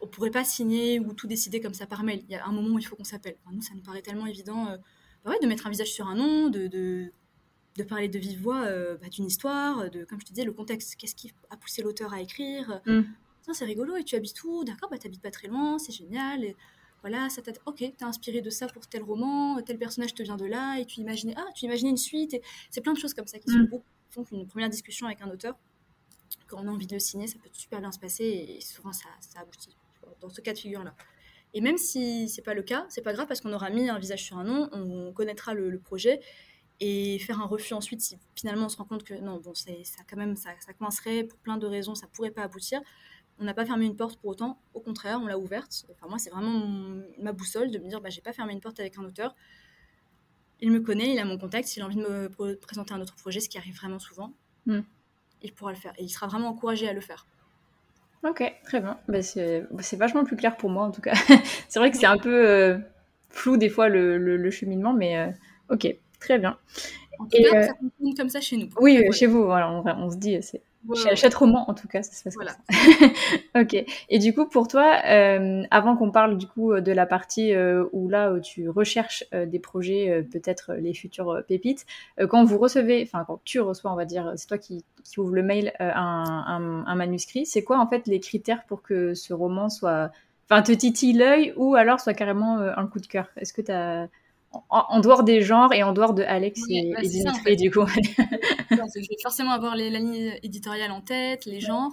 S2: on pourrait pas signer ou tout décider comme ça par mail. Il y a un moment où il faut qu'on s'appelle. nous, ça nous paraît tellement évident euh, bah ouais, de mettre un visage sur un nom, de, de, de parler de vive voix euh, bah, d'une histoire, de, comme je te disais, le contexte. Qu'est-ce qui a poussé l'auteur à écrire? Mm. C'est rigolo, et tu habites où? D'accord, bah, tu habites pas très loin, c'est génial. Et voilà, ça t'a... Ok, t'es inspiré de ça pour tel roman, tel personnage te vient de là, et tu imaginais, ah, tu imaginais une suite. Et c'est plein de choses comme ça qui mm. sont font une première discussion avec un auteur quand on a envie de le signer, ça peut super bien se passer et souvent ça, ça aboutit dans ce cas de figure-là. Et même si c'est pas le cas, c'est pas grave parce qu'on aura mis un visage sur un nom, on connaîtra le, projet et faire un refus ensuite si finalement on se rend compte que non, bon, ça quand même ça, ça coincerait pour plein de raisons, ça pourrait pas aboutir. On n'a pas fermé une porte pour autant, au contraire, on l'a ouverte. Enfin moi, c'est vraiment ma boussole de me dire bah j'ai pas fermé une porte avec un auteur. Il me connaît, il a mon contact, s'il a envie de me présenter un autre projet, ce qui arrive vraiment souvent. Mm il pourra le faire. Et il sera vraiment encouragé à le faire.
S1: Ok, très bien. Bah, c'est vachement plus clair pour moi en tout cas. [LAUGHS] c'est vrai que c'est un peu euh, flou des fois le, cheminement, mais euh, ok, très bien.
S2: En tout cas, euh, ça fonctionne comme ça chez nous.
S1: Oui, chez vous, voilà, on, on se dit, c'est chez Roman, en tout cas, ça se passe voilà. [LAUGHS] ok. Et du coup, pour toi, euh, avant qu'on parle du coup de la partie euh, où là où tu recherches euh, des projets, peut-être les futures pépites, quand vous recevez, enfin quand tu reçois, on va dire, c'est toi qui, qui ouvre le mail, un, un, manuscrit, c'est quoi en fait les critères pour que ce roman soit, enfin, te titille l'œil ou alors soit carrément un coup de cœur? Est-ce que tu as en, dehors des genres et en dehors de Alex et, bah, Dimitri, du coup. [LAUGHS]
S2: je vais forcément avoir les, la ligne éditoriale en tête, les genres.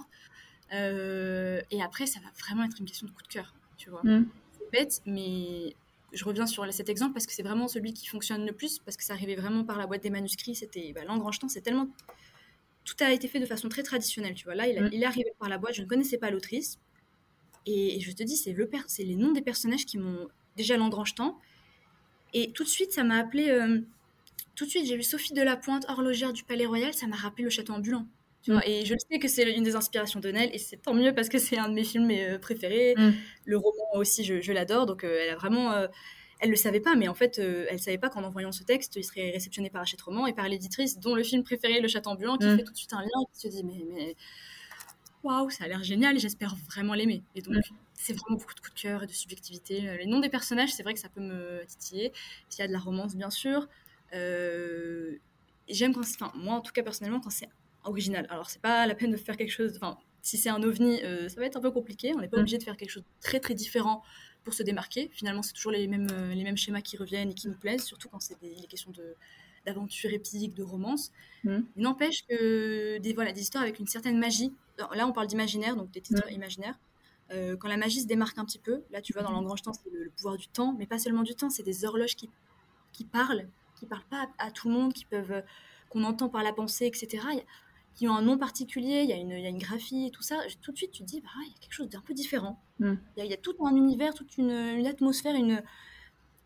S2: Euh, et après, ça va vraiment être une question de coup de cœur, tu vois. Mm. C'est bête, mais je reviens sur cet exemple parce que c'est vraiment celui qui fonctionne le plus, parce que ça arrivait vraiment par la boîte des manuscrits. C'était bah, l'engrangetant, c'est tellement. Tout a été fait de façon très traditionnelle, tu vois. Là, il, mm. il est arrivé par la boîte, je ne connaissais pas l'autrice. Et, je te dis, c'est le c'est les noms des personnages qui m'ont déjà l'engrangetant et tout de suite, ça m'a appelé. Euh, tout de suite, j'ai vu Sophie de la Pointe, horlogère du Palais Royal, ça m'a rappelé le château ambulant. Tu vois, mm. et je sais que c'est une des inspirations de Nell, et c'est tant mieux parce que c'est un de mes films euh, préférés. Mm. Le roman aussi, je, l'adore, donc euh, elle a vraiment. elle le savait pas, mais en fait, elle savait pas qu'en envoyant ce texte, il serait réceptionné par Hachette Roman et par l'éditrice, dont le film préféré, Le Château ambulant, qui mm. fait tout de suite un lien, qui se dit mais, mais waouh, ça a l'air génial, j'espère vraiment l'aimer. Et donc, c'est vraiment beaucoup de coup de cœur et de subjectivité. Euh, les noms des personnages, c'est vrai que ça peut me titiller. il y a de la romance, bien sûr. Euh, j'aime quand enfin, moi en tout cas personnellement, quand c'est original. Alors, c'est pas la peine de faire quelque chose. Enfin, si c'est un ovni, euh, ça va être un peu compliqué. On n'est pas mm. obligé de faire quelque chose de très très différent pour se démarquer. Finalement, c'est toujours les mêmes, les mêmes schémas qui reviennent et qui nous plaisent, surtout quand c'est des, questions de d'aventure épique, de romance. Mm. N'empêche que des, voilà, des histoires avec une certaine magie. Là, on parle d'imaginaire, donc des titres mm. imaginaires. Euh, quand la magie se démarque un petit peu, là tu vois dans mhm. l'engrange-temps, c'est le, pouvoir du temps, mais pas seulement du temps, c'est des horloges qui, qui parlent, qui parlent pas à, tout le monde, qui peuvent, euh, qu'on entend par la pensée, etc. qui ont un nom particulier, il y, a une, y a une graphie et tout ça. Tout de suite, tu te dis, bah, il y a quelque chose d'un peu différent. Mm. Il y, a tout un univers, toute une, une atmosphère, une,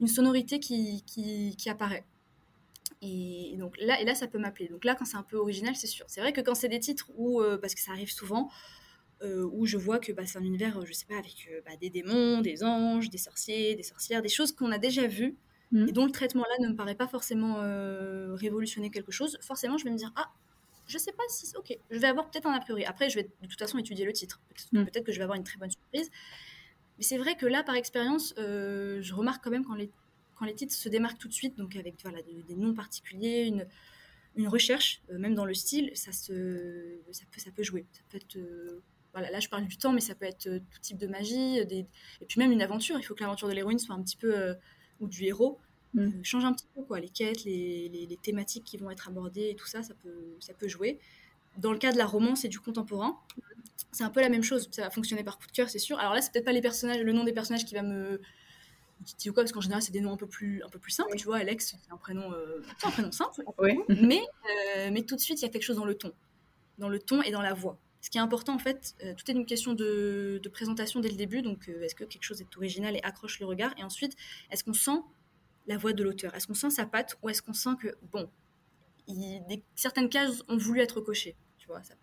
S2: une sonorité qui, qui, qui apparaît. Et donc là, et là, ça peut m'appeler. Donc là, quand c'est un peu original, c'est sûr. C'est vrai que quand c'est des titres où, euh, parce que ça arrive souvent, euh, où je vois que bah, c'est un univers, je sais pas, avec euh, bah, des démons, des anges, des sorciers, des sorcières, des choses qu'on a déjà vues mm. et dont le traitement là ne me paraît pas forcément euh, révolutionner quelque chose. Forcément, je vais me dire ah, je sais pas si ok, je vais avoir peut-être un a priori. Après, je vais de toute façon étudier le titre. Mm. Peut-être que je vais avoir une très bonne surprise. Mais c'est vrai que là, par expérience, je remarque quand même quand les quand les titres se démarquent tout de suite, donc avec voilà, des, des noms particuliers, une une recherche, même dans le style, ça, se, ça, peut, ça peut jouer. Ça peut être, voilà, là je parle du temps, mais ça peut être tout type de magie, des... et puis même une aventure. Il faut que l'aventure de l'héroïne soit un petit peu, ou du héros, mm. change un petit peu quoi. Les quêtes, les, les, les, thématiques qui vont être abordées et tout ça, ça peut, ça peut jouer. Dans le cas de la romance et du contemporain, c'est un peu la même chose. Ça va fonctionner par coup de cœur, c'est sûr. Alors là, c'est peut-être pas les personnages, le nom des personnages qui va me ou quoi parce qu'en général c'est des noms un peu plus un peu plus simples tu vois Alex c'est un prénom euh, un prénom simple mais euh, mais tout de suite il y a quelque chose dans le ton dans le ton et dans la voix ce qui est important en fait euh, tout est une question de, de, présentation dès le début donc est-ce que quelque chose est original et accroche le regard? Et ensuite est-ce qu'on sent la voix de l'auteur? Est-ce qu'on sent sa patte ou est-ce qu'on sent que bon il, des, certaines cases ont voulu être cochées tu vois ça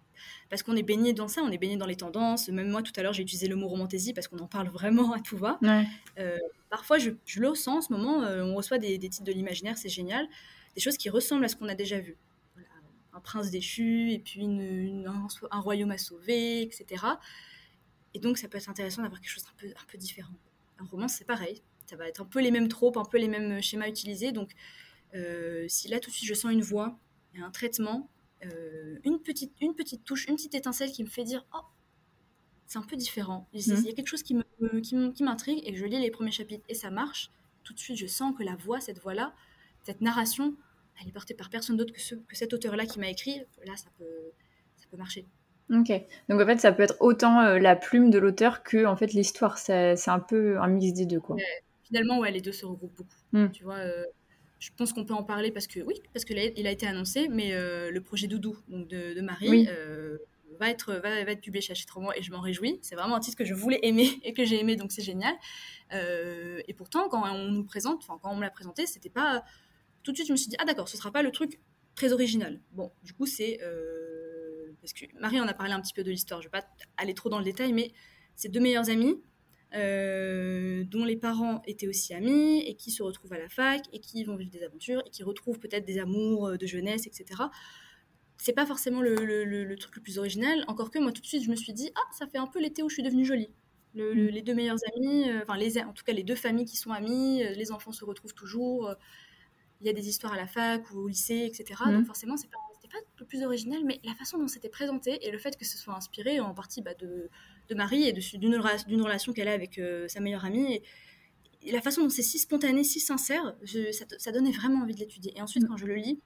S2: parce qu'on est baigné dans ça, on est baigné dans les tendances. Même moi, tout à l'heure, j'ai utilisé le mot romantaisie parce qu'on en parle vraiment à tout va. Euh, parfois, je, le ressens en ce moment, euh, on reçoit des, titres de l'imaginaire, c'est génial, des choses qui ressemblent à ce qu'on a déjà vu. Un prince déchu, et puis une, un, royaume à sauver, etc. Et donc, ça peut être intéressant d'avoir quelque chose d'un peu, un peu différent. Un roman, c'est pareil. Ça va être un peu les mêmes tropes, un peu les mêmes schémas utilisés. Donc, euh, si là, tout de suite, je sens une voix et un traitement, euh, une, petite, une petite touche, une petite étincelle qui me fait dire Oh, c'est un peu différent. Il y a mhm. quelque chose qui m'intrigue qui, et que je lis les premiers chapitres et ça marche. Tout de suite, je sens que la voix, cette voix-là, cette narration, elle est portée par personne d'autre que, ce, que cet auteur-là qui m'a écrit. Là, ça peut, ça peut marcher.
S1: Ok. Donc en fait, ça peut être autant euh, la plume de l'auteur que en fait l'histoire. C'est un peu un mix des deux, quoi.
S2: finalement, ouais, les deux se regroupent beaucoup. Hmm. Tu vois. Euh, je pense qu'on peut en parler parce que oui, parce que il a été annoncé, mais euh, le projet Doudou donc de, Marie va être va, être publié chez Hachette et je m'en réjouis. C'est vraiment un titre que je voulais aimer [LAUGHS] et que j'ai aimé, donc c'est génial. Et pourtant, quand on nous présente, enfin quand on me l'a présenté, c'était pas tout de suite. Je me suis dit ah d'accord, ce sera pas le truc très original. Bon, du coup c'est parce que Marie en a parlé un petit peu de l'histoire. Je vais pas aller trop dans le détail, mais c'est deux meilleures amies euh, dont les parents étaient aussi amis et qui se retrouvent à la fac et qui vont vivre des aventures et qui retrouvent peut-être des amours euh, de jeunesse, etc. C'est pas forcément le, truc le plus original, encore que moi tout de suite je me suis dit ah ça fait un peu l'été où je suis devenue jolie. Mm. les deux meilleurs amis, euh, enfin les, en tout cas les deux familles qui sont amies, les enfants se retrouvent toujours. Il y a des histoires à la fac ou au lycée, etc. Mm. Donc forcément c'est pas, pas le plus original, mais la façon dont c'était présenté et le fait que ce soit inspiré en partie bah, de de Marie et d'une relation qu'elle a avec euh, sa meilleure amie. Et, la façon dont c'est si spontané, si sincère, ça, donnait vraiment envie de l'étudier. Et ensuite, mm. quand je le lis,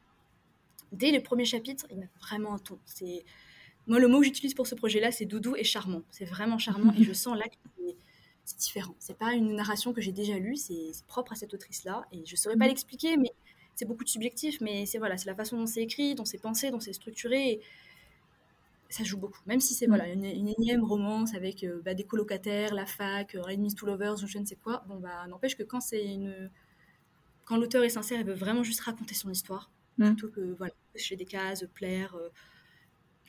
S2: dès les premiers chapitres, il a vraiment un ton. C'est moi le mot que j'utilise pour ce projet-là, c'est doudou et charmant. C'est vraiment charmant et je [LAUGHS] sens là que c'est différent. C'est pas une narration que j'ai déjà lue, c'est propre à cette autrice-là et je saurais pas mm. l'expliquer, mais c'est beaucoup de subjectif. Mais c'est voilà, c'est la façon dont c'est écrit, dont c'est pensé, dont c'est structuré. Et, ça joue beaucoup. Même si c'est mm. voilà, une, énième romance avec euh, bah, des colocataires, la fac, euh, Enemies to Lovers ou je ne sais quoi, bon, bah, n'empêche que quand c'est une. Quand l'auteur est sincère, il veut vraiment juste raconter son histoire, mm. plutôt que voilà, chez des cases, plaire, euh,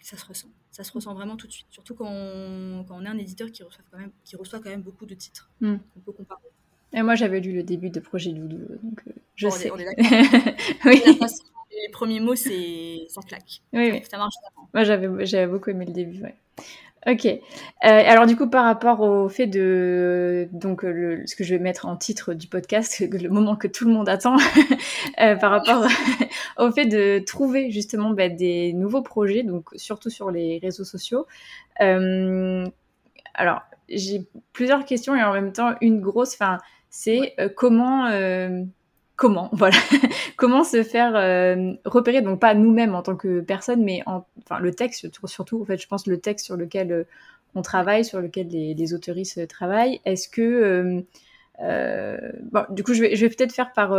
S2: ça se ressent. Ça se ressent vraiment tout de suite. Surtout quand on, quand on est un éditeur qui reçoit quand même, qui reçoit quand même beaucoup de titres. Mm. On peut comparer.
S1: Et moi, j'avais lu le début de Projet Doudou, donc je sais.
S2: On est, [LAUGHS] d'accord. oui les premiers mots, c'est ça claque.
S1: Oui, oui. Ça marche. Moi, j'avais, j'avais beaucoup aimé le début. Ouais. Ok. Euh, alors du coup, par rapport au fait de donc le, ce que je vais mettre en titre du podcast, [LAUGHS] le moment que tout le monde attend, [LAUGHS] euh, par rapport au fait de trouver justement bah, des nouveaux projets, donc surtout sur les réseaux sociaux. Euh, alors j'ai plusieurs questions et en même temps une grosse. Enfin, c'est comment comment [LAUGHS] voilà comment se faire euh, repérer donc pas nous-mêmes en tant que personne mais en, enfin le texte surtout en fait je pense le texte sur lequel euh, on travaille sur lequel les, les autoristes travaillent. Est-ce que euh, bon, du coup je vais, peut-être faire par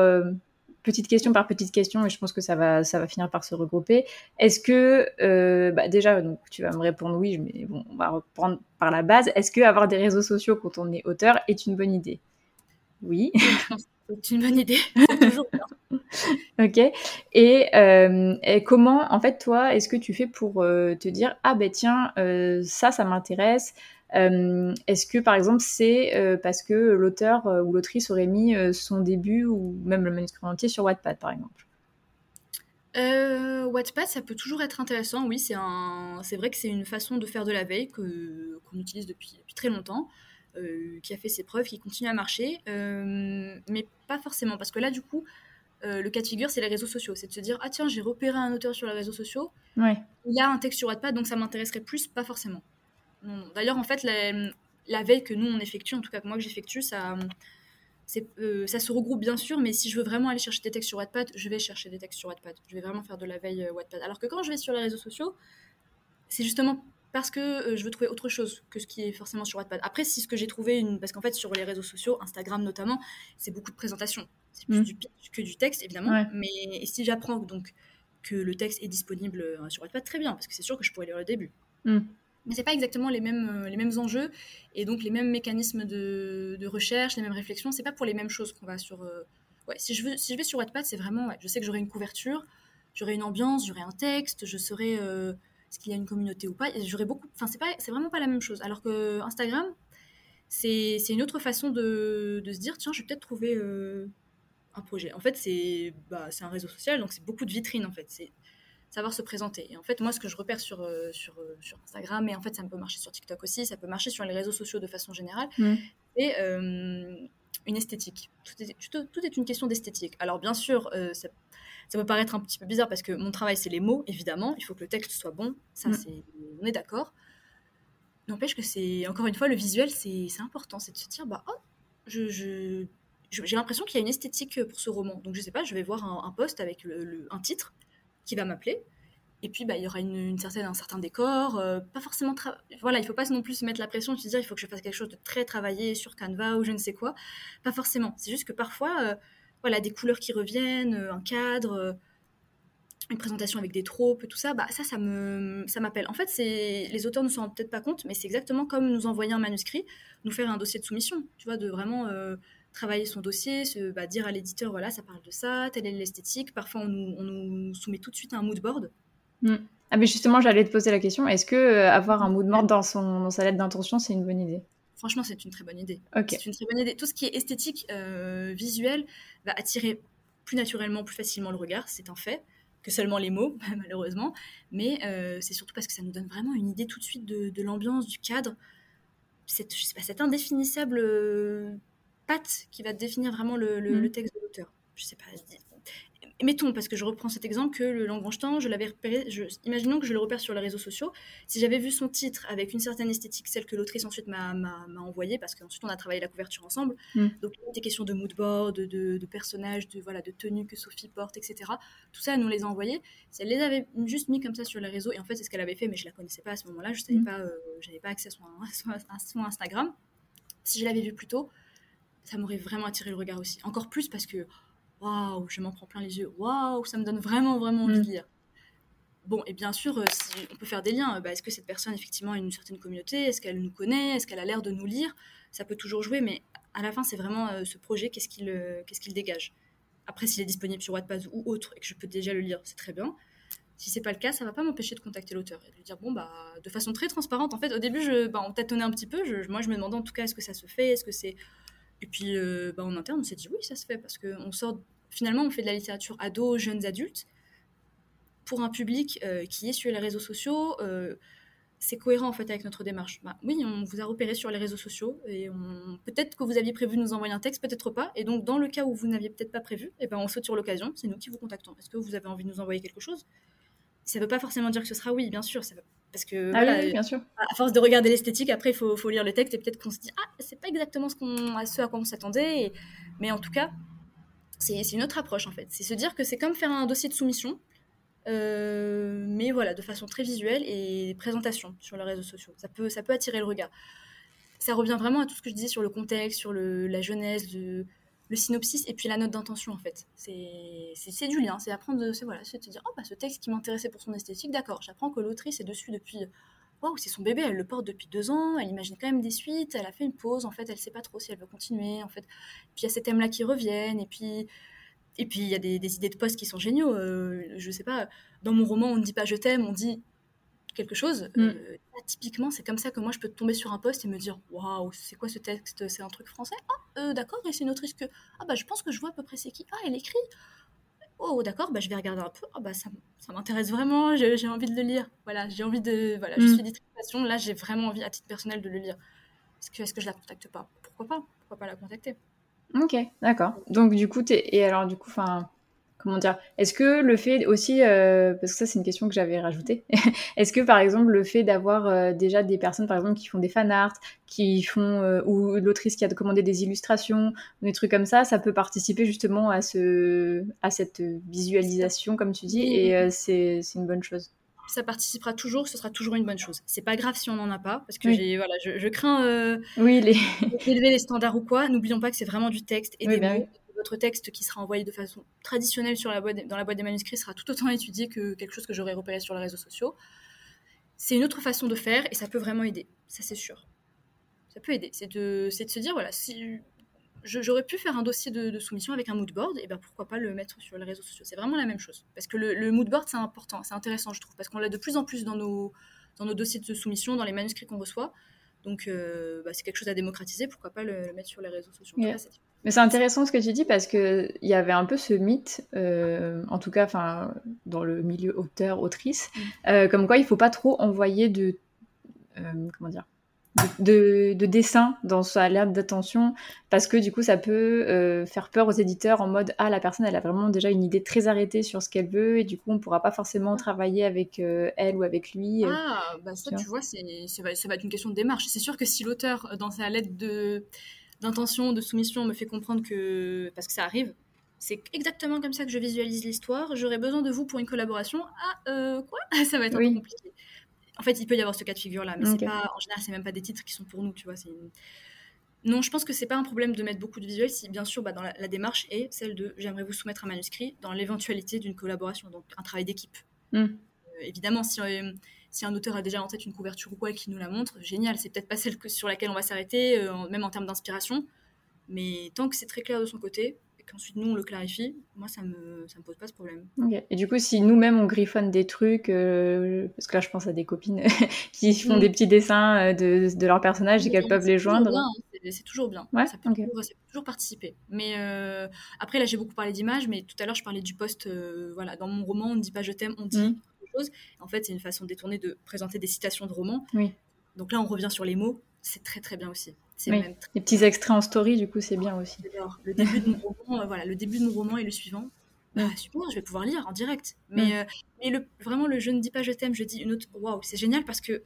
S1: petite question par petite question et je pense que ça va ça va finir par se regrouper. Est-ce que bah déjà donc tu vas me répondre oui mais on va reprendre par la base. Est-ce que avoir des réseaux sociaux quand on est auteur est une bonne idée? Oui
S2: c'est une bonne idée. [LAUGHS] toujours
S1: ok. Et, euh, et, comment, en fait, toi, est-ce que tu fais pour euh, te dire ah ben tiens, euh, ça, ça m'intéresse. est-ce que par exemple c'est parce que l'auteur ou l'autrice aurait mis son début ou même le manuscrit entier sur Wattpad par exemple?
S2: Wattpad, ça peut toujours être intéressant. Oui, c'est un, c'est vrai que c'est une façon de faire de la veille qu'on utilise depuis, depuis très longtemps. Euh, qui a fait ses preuves, qui continue à marcher, euh, mais pas forcément, parce que là, du coup, le cas de figure, c'est les réseaux sociaux. C'est de se dire, ah tiens, j'ai repéré un auteur sur les réseaux sociaux.
S1: Ouais.
S2: Il y a un texte sur Wattpad, donc ça m'intéresserait plus, pas forcément. D'ailleurs, en fait, la, la, veille que nous, on effectue, en tout cas que moi que j'effectue, ça, euh, ça se regroupe bien sûr, mais si je veux vraiment aller chercher des textes sur Wattpad, je vais chercher des textes sur Wattpad. Je vais vraiment faire de la veille euh, Wattpad. Alors que quand je vais sur les réseaux sociaux, c'est justement parce que euh, je veux trouver autre chose que ce qui est forcément sur Wattpad. Après, si ce que j'ai trouvé, une... parce qu'en fait, sur les réseaux sociaux, Instagram notamment, c'est beaucoup de présentations. C'est plus mm. du pitch que du texte, évidemment. Mais si j'apprends donc que le texte est disponible sur Wattpad, très bien, parce que c'est sûr que je pourrais lire le début.
S1: Mm
S2: mais c'est pas exactement les mêmes, euh, les mêmes enjeux et donc les mêmes mécanismes de, de recherche, les mêmes réflexions. C'est pas pour les mêmes choses qu'on va sur. Euh, ouais, si je, veux, si je vais sur Wattpad, c'est vraiment. Ouais, je sais que j'aurai une couverture, j'aurai une ambiance, j'aurai un texte, je euh, ce qu'il y a une communauté ou pas. J'aurai beaucoup. Enfin, c'est pas, c'est vraiment pas la même chose. Alors que Instagram, c'est, c'est une autre façon de, de, se dire tiens, je vais peut-être trouver un projet. En fait, c'est, bah, c'est un réseau social, donc c'est beaucoup de vitrines en fait. C'est savoir se présenter. Et en fait, moi, ce que je repère sur, euh, sur, euh, sur Instagram, et en fait, ça peut marcher sur TikTok aussi, ça peut marcher sur les réseaux sociaux de façon générale,
S1: mm.
S2: c'est euh, une esthétique. Tout est, tout, est, une question d'esthétique. Alors, bien sûr, ça, ça, peut paraître un petit peu bizarre parce que mon travail, c'est les mots, évidemment. Il faut que le texte soit bon. Ça, mm. c'est, on est d'accord. N'empêche que c'est, encore une fois, le visuel, c'est, important. C'est de se dire, bah, oh, je, je j'ai l'impression qu'il y a une esthétique pour ce roman. Donc, je sais pas, je vais voir un, un post avec le, un titre qui va m'appeler. Et puis, bah, il y aura une, certaine, un certain décor. Euh, pas forcément. Voilà, il faut pas non plus se mettre la pression de se dire il faut que je fasse quelque chose de très travaillé sur Canva ou je ne sais quoi. Pas forcément. C'est juste que parfois, euh, voilà, des couleurs qui reviennent, euh, un cadre, une présentation avec des tropes, tout ça, bah, ça, ça me, ça m'appelle. En fait, c'est les auteurs ne s'en rendent peut-être pas compte, mais c'est exactement comme nous envoyer un manuscrit, nous faire un dossier de soumission. Tu vois, de vraiment travailler son dossier, se, bah, dire à l'éditeur, voilà, ça parle de ça, telle est l'esthétique. Parfois, on nous, soumet tout de suite un mood board.
S1: Mm. Ah, mais justement, j'allais te poser la question, est-ce que euh, avoir un mood board dans, son, dans sa lettre d'intention, c'est une bonne idée?
S2: Franchement, c'est une très bonne idée. C'est une très bonne idée. Tout ce qui est esthétique, euh, visuel, va attirer plus naturellement, plus facilement le regard, c'est un fait que seulement les mots, [LAUGHS] malheureusement. Mais euh, c'est surtout parce que ça nous donne vraiment une idée tout de suite de, de l'ambiance, du cadre. Cette, je sais pas, cette indéfinissable patte qui va définir vraiment le, mm. texte de l'auteur. Je sais pas. Mettons, parce que je reprends cet exemple, que le Langrangetin, je l'avais repéré, imaginons que je le repère sur les réseaux sociaux. Si j'avais vu son titre avec une certaine esthétique, celle que l'autrice ensuite m'a envoyée, parce qu'ensuite on a travaillé la couverture ensemble, mm. donc il était question de mood board, de, de, personnages, de, voilà, de tenues que Sophie porte, etc. Tout ça, elle nous les a envoyés. Elle les avait juste mis comme ça sur les réseaux, et en fait, c'est ce qu'elle avait fait, mais je la connaissais pas à ce moment-là, je savais mm. pas, euh, j'avais pas accès à son, à son Instagram. Si je l'avais vu plus tôt, ça m'aurait vraiment attiré le regard aussi. Encore plus parce que, waouh, je m'en prends plein les yeux. Waouh, ça me donne vraiment, vraiment envie de mm. lire. Bon, et bien sûr, euh, on peut faire des liens. Bah, est-ce que cette personne, effectivement, a une certaine communauté? Est-ce qu'elle nous connaît? Est-ce qu'elle a l'air de nous lire? Ça peut toujours jouer, mais à la fin, c'est vraiment euh, ce projet, qu'est-ce qu'il euh, qu'est-ce qu'il dégage? Après, s'il est disponible sur Wattpad ou autre et que je peux déjà le lire, c'est très bien. Si c'est pas le cas, ça va pas m'empêcher de contacter l'auteur et de lui dire bon bah de façon très transparente. En fait, au début, je, bah, on tâtonnait un petit peu. moi, je me demandais en tout cas est-ce que ça se fait, est-ce que c'est et puis, euh, bah, en interne, on s'est dit oui, ça se fait, parce qu'on sort. Finalement, on fait de la littérature ado, jeunes adultes, pour un public euh, qui est sur les réseaux sociaux. Euh, c'est cohérent en fait avec notre démarche. Bah, oui, on vous a repéré sur les réseaux sociaux et on... peut-être que vous aviez prévu de nous envoyer un texte, peut-être pas. Et donc, dans le cas où vous n'aviez peut-être pas prévu, eh ben, on saute sur l'occasion. C'est nous qui vous contactons. Est-ce que vous avez envie de nous envoyer quelque chose? Ça ne veut pas forcément dire que ce sera oui, bien sûr. Ça veut parce que
S1: ah oui, bien sûr.
S2: à force de regarder l'esthétique, après il faut, faut, lire le texte et peut-être qu'on se dit ah c'est pas exactement ce, qu'on, à ce à quoi on s'attendait, mais en tout cas c'est, c'est une autre approche en fait. C'est se dire que c'est comme faire un dossier de soumission, euh, mais voilà de façon très visuelle et présentation sur les réseaux sociaux. Ça peut, ça peut attirer le regard. Ça revient vraiment à tout ce que je disais sur le contexte, sur le, la jeunesse, le, le synopsis et puis la note d'intention en fait. C'est du lien, c'est apprendre, c'est voilà, c'est te dire oh bah ce texte qui m'intéressait pour son esthétique, d'accord, j'apprends que l'autrice est dessus depuis waouh c'est son bébé, elle le porte depuis deux ans, elle imagine quand même des suites, elle a fait une pause, en fait elle sait pas trop si elle veut continuer, en fait. Puis il y a ces thèmes là qui reviennent et puis et puis il y a des, des, idées de poste qui sont géniaux. Euh, je sais pas, dans mon roman on ne dit pas je t'aime, on dit quelque chose. Mm. Euh, typiquement, c'est comme ça que moi je peux tomber sur un poste et me dire waouh, c'est quoi ce texte? C'est un truc français? Ah, euh, d'accord, et c'est une autrice que. Ah, bah je pense que je vois à peu près c'est qui. Ah, elle écrit Oh, d'accord, bah je vais regarder un peu. Ah, bah ça, ça m'intéresse vraiment, j'ai envie de le lire. Voilà, j'ai envie de. Voilà, je mm. suis d'éducation, là j'ai vraiment envie à titre personnel de le lire. Est-ce que, est que je la contacte pas? Pourquoi pas? Pourquoi pas la contacter?
S1: Ok, d'accord. Donc du coup, es... et alors du coup, enfin comment dire Est-ce que le fait aussi, euh, parce que ça c'est une question que j'avais rajoutée, [LAUGHS] est-ce que par exemple le fait d'avoir euh, déjà des personnes par exemple qui font des fan art, qui font euh, ou l'autrice qui a commandé des illustrations, des trucs comme ça, ça peut participer justement à ce à cette visualisation comme tu dis et c'est une bonne chose
S2: ça participera toujours, ce sera toujours une bonne chose. C'est pas grave si on n'en a pas, parce que j'ai, voilà, je, crains
S1: oui, les...
S2: d'élever les standards ou quoi. N'oublions pas que c'est vraiment du texte et des bah mots votre texte qui sera envoyé de façon traditionnelle sur la boîte, dans la boîte des manuscrits sera tout autant étudié que quelque chose que j'aurais repéré sur les réseaux sociaux. C'est une autre façon de faire et ça peut vraiment aider, ça c'est sûr. Ça peut aider, c'est de, de se dire, voilà, si j'aurais pu faire un dossier de, soumission avec un mood board, et ben pourquoi pas le mettre sur les réseaux sociaux? C'est vraiment la même chose. Parce que le, le mood board, c'est important, c'est intéressant, je trouve, parce qu'on l'a de plus en plus dans nos, dans nos dossiers de soumission, dans les manuscrits qu'on reçoit. Donc, euh, bah, c'est quelque chose à démocratiser. Pourquoi pas le, mettre sur les réseaux sociaux?
S1: Mais c'est intéressant ce que tu dis parce qu'il y avait un peu ce mythe, euh, en tout cas dans le milieu auteur-autrice, mm. euh, comme quoi il ne faut pas trop envoyer de. comment dire de, de, dessin dans sa lettre d'attention parce que du coup ça peut euh, faire peur aux éditeurs en mode ah la personne elle a vraiment déjà une idée très arrêtée sur ce qu'elle veut et du coup on pourra pas forcément travailler avec euh, elle ou avec lui.
S2: Euh. Ah bah ça tu vois, c'est, ça va être une question de démarche. C'est sûr que si l'auteur dans sa lettre de d'intention de soumission me fait comprendre que parce que ça arrive c'est exactement comme ça que je visualise l'histoire. J'aurais besoin de vous pour une collaboration. Ah, quoi? [LAUGHS] Ça va être un peu compliqué. En fait, il peut y avoir ce cas de figure-là, mais c'est pas, en général, c'est même pas des titres qui sont pour nous, tu vois. Non, je pense que c'est pas un problème de mettre beaucoup de visuels si, bien sûr, bah, dans la, démarche est celle de j'aimerais vous soumettre un manuscrit dans l'éventualité d'une collaboration, donc un travail d'équipe. Hmm. Euh, évidemment, si, euh, si un auteur a déjà en tête une couverture ou quoi et qu'il nous la montre, génial, c'est peut-être pas celle sur laquelle on va s'arrêter, euh, même en termes d'inspiration, mais tant que c'est très clair de son côté, ensuite nous on le clarifie, moi ça me, ça me pose pas ce problème.
S1: Et du coup, si nous-mêmes on griffonne des trucs, euh, parce que là je pense à des copines [LAUGHS] qui font mm. des petits dessins euh, de, de leurs personnages et qu'elles peuvent les joindre.
S2: Hein, c'est toujours bien, ça, peut toujours, participer. Mais euh, après là j'ai beaucoup parlé d'images, mais tout à l'heure je parlais du poste, voilà, dans mon roman on ne dit pas je t'aime, on dit mm. Chose. En fait c'est une façon détournée de présenter des citations de romans. Oui. Donc là on revient sur les mots, c'est très très bien aussi.
S1: Les petits extraits en story, du coup, c'est bien aussi.
S2: Le début, de mon roman, euh, voilà, le début de mon roman et le suivant. Bah, super, je vais pouvoir lire en direct. Mais, euh, mais le, vraiment, le je ne dis pas je t'aime, je dis une autre. Waouh, c'est génial parce que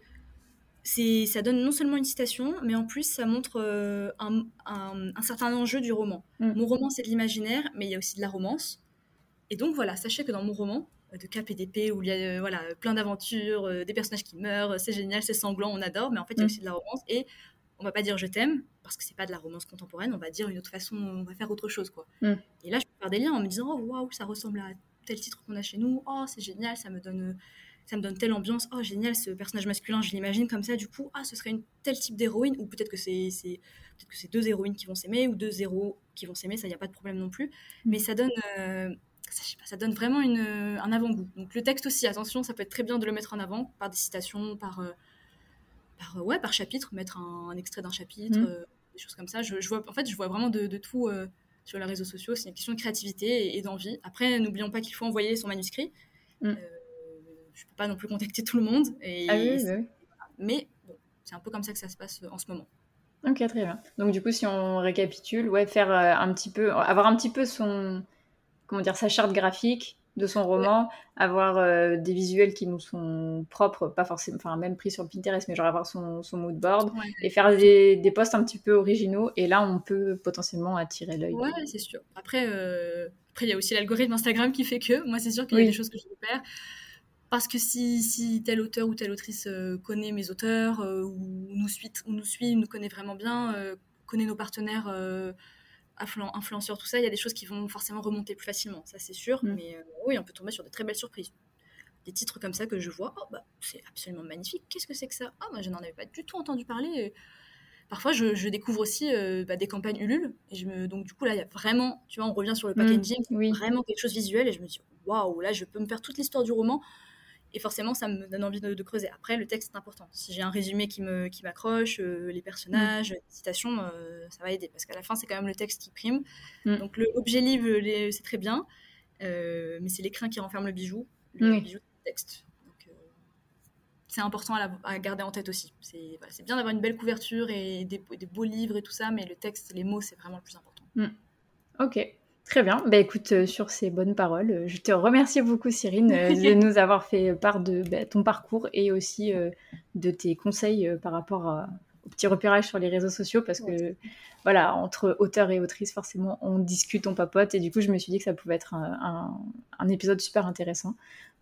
S2: c'est, ça donne non seulement une citation, mais en plus, ça montre euh, un, un, certain enjeu du roman. Mm. Mon roman, c'est de l'imaginaire, mais il y a aussi de la romance. Et donc, voilà, sachez que dans mon roman, de cap et d'épée, où il y a voilà, plein d'aventures, des personnages qui meurent, c'est génial, c'est sanglant, on adore, mais en fait, il y a mm. aussi de la romance. Et on va pas dire je t'aime parce que c'est pas de la romance contemporaine, on va dire une autre façon, on va faire autre chose quoi. Mm. Et là, je peux faire des liens en me disant oh waouh, ça ressemble à tel titre qu'on a chez nous, oh c'est génial, ça me donne ça me donne telle ambiance, oh génial, ce personnage masculin, je l'imagine comme ça, du coup, ah ce serait une tel type d'héroïne ou peut-être que c'est peut-être que c'est deux héroïnes qui vont s'aimer ou deux héros qui vont s'aimer, ça y a pas de problème non plus, mm. mais ça donne euh, ça, pas, ça, donne vraiment une, un avant-goût. Donc le texte aussi, attention, ça peut être très bien de le mettre en avant par des citations, par euh, par, ouais, par chapitre, mettre un, extrait d'un chapitre, mm. euh, des choses comme ça. Je, vois, en fait, je vois vraiment de, tout euh, sur les réseaux sociaux. C'est une question de créativité et, d'envie. Après, n'oublions pas qu'il faut envoyer son manuscrit. Mm. Euh, je peux pas non plus contacter tout le monde. Et,
S1: ah oui,
S2: Mais bon, c'est un peu comme ça que ça se passe en ce moment.
S1: Ok, très bien. Donc du coup, si on récapitule, ouais, faire un petit peu, avoir un petit peu son, comment dire, sa charte graphique, de son roman, avoir euh, des visuels qui nous sont propres, pas forcément, enfin même pris sur Pinterest, mais genre avoir son, son mood board et faire des, des posts un petit peu originaux. Et là, on peut potentiellement attirer l'œil.
S2: Ouais, c'est sûr. Après, euh, après il y a aussi l'algorithme Instagram qui fait que, moi, c'est sûr qu'il y a des choses que je repère. Parce que si, si tel auteur ou telle autrice euh, connaît mes auteurs, ou, nous suit, ou nous suit, nous connaît vraiment bien, connaît nos partenaires influenceurs, tout ça, il y a des choses qui vont forcément remonter plus facilement, ça c'est sûr. Mm. Mais euh, oui, on peut tomber sur de très belles surprises. Des titres comme ça que je vois, oh bah c'est absolument magnifique, qu'est-ce que c'est que ça? Ah, moi je n'en avais pas du tout entendu parler. Parfois, je, découvre aussi euh, bah, des campagnes Ulule. Et je me... Donc, du coup, là, il y a vraiment, tu vois, on revient sur le mm. packaging, vraiment quelque chose visuel. Et je me dis, waouh, là, je peux me faire toute l'histoire du roman et forcément, ça me donne envie de, creuser. Après, le texte est important. Si j'ai un résumé qui me qui m'accroche, euh, les personnages, mm. les citations, euh, ça va aider. Parce qu'à la fin, c'est quand même le texte qui prime. Mm. Donc, l'objet livre, c'est très bien. Euh, mais c'est l'écrin qui renferme le bijou. Le bijou, c'est le texte. c'est important à, garder en tête aussi. C'est bien d'avoir une belle couverture et des, beaux livres et tout ça, mais le texte, les mots, c'est vraiment le plus important.
S1: Mm. Ok. Très bien. Bah, écoute, euh, sur ces bonnes paroles, euh, je te remercie beaucoup, Cyrine, euh, [LAUGHS] de nous avoir fait part de bah, ton parcours et aussi de tes conseils par rapport au petit repérage sur les réseaux sociaux parce que, voilà, entre auteur et autrice, forcément, on discute, on papote et du coup, je me suis dit que ça pouvait être un, épisode super intéressant.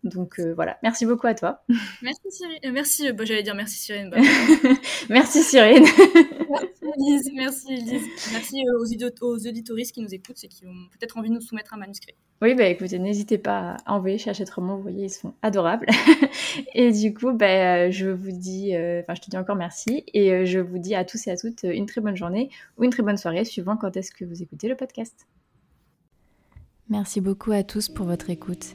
S1: Donc voilà, merci beaucoup à toi. [LAUGHS]
S2: Merci Cyrine. merci, bah, j'allais dire merci Cyrine. Bah. [LAUGHS]
S1: merci Cyrine.
S2: merci Elise. Merci euh, aux, aux auditoristes qui nous écoutent et qui ont peut-être envie de nous soumettre un manuscrit.
S1: Oui, bah écoutez, n'hésitez pas à envoyer chez Hachette Roman, vous voyez, ils sont adorables. [LAUGHS] et du coup, bah, je vous dis, euh, enfin, je te dis encore merci et euh, je vous dis à tous et à toutes une très bonne journée ou une très bonne soirée, suivant quand est-ce que vous écoutez le podcast. Merci beaucoup à tous pour votre écoute.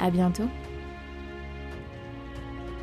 S1: À bientôt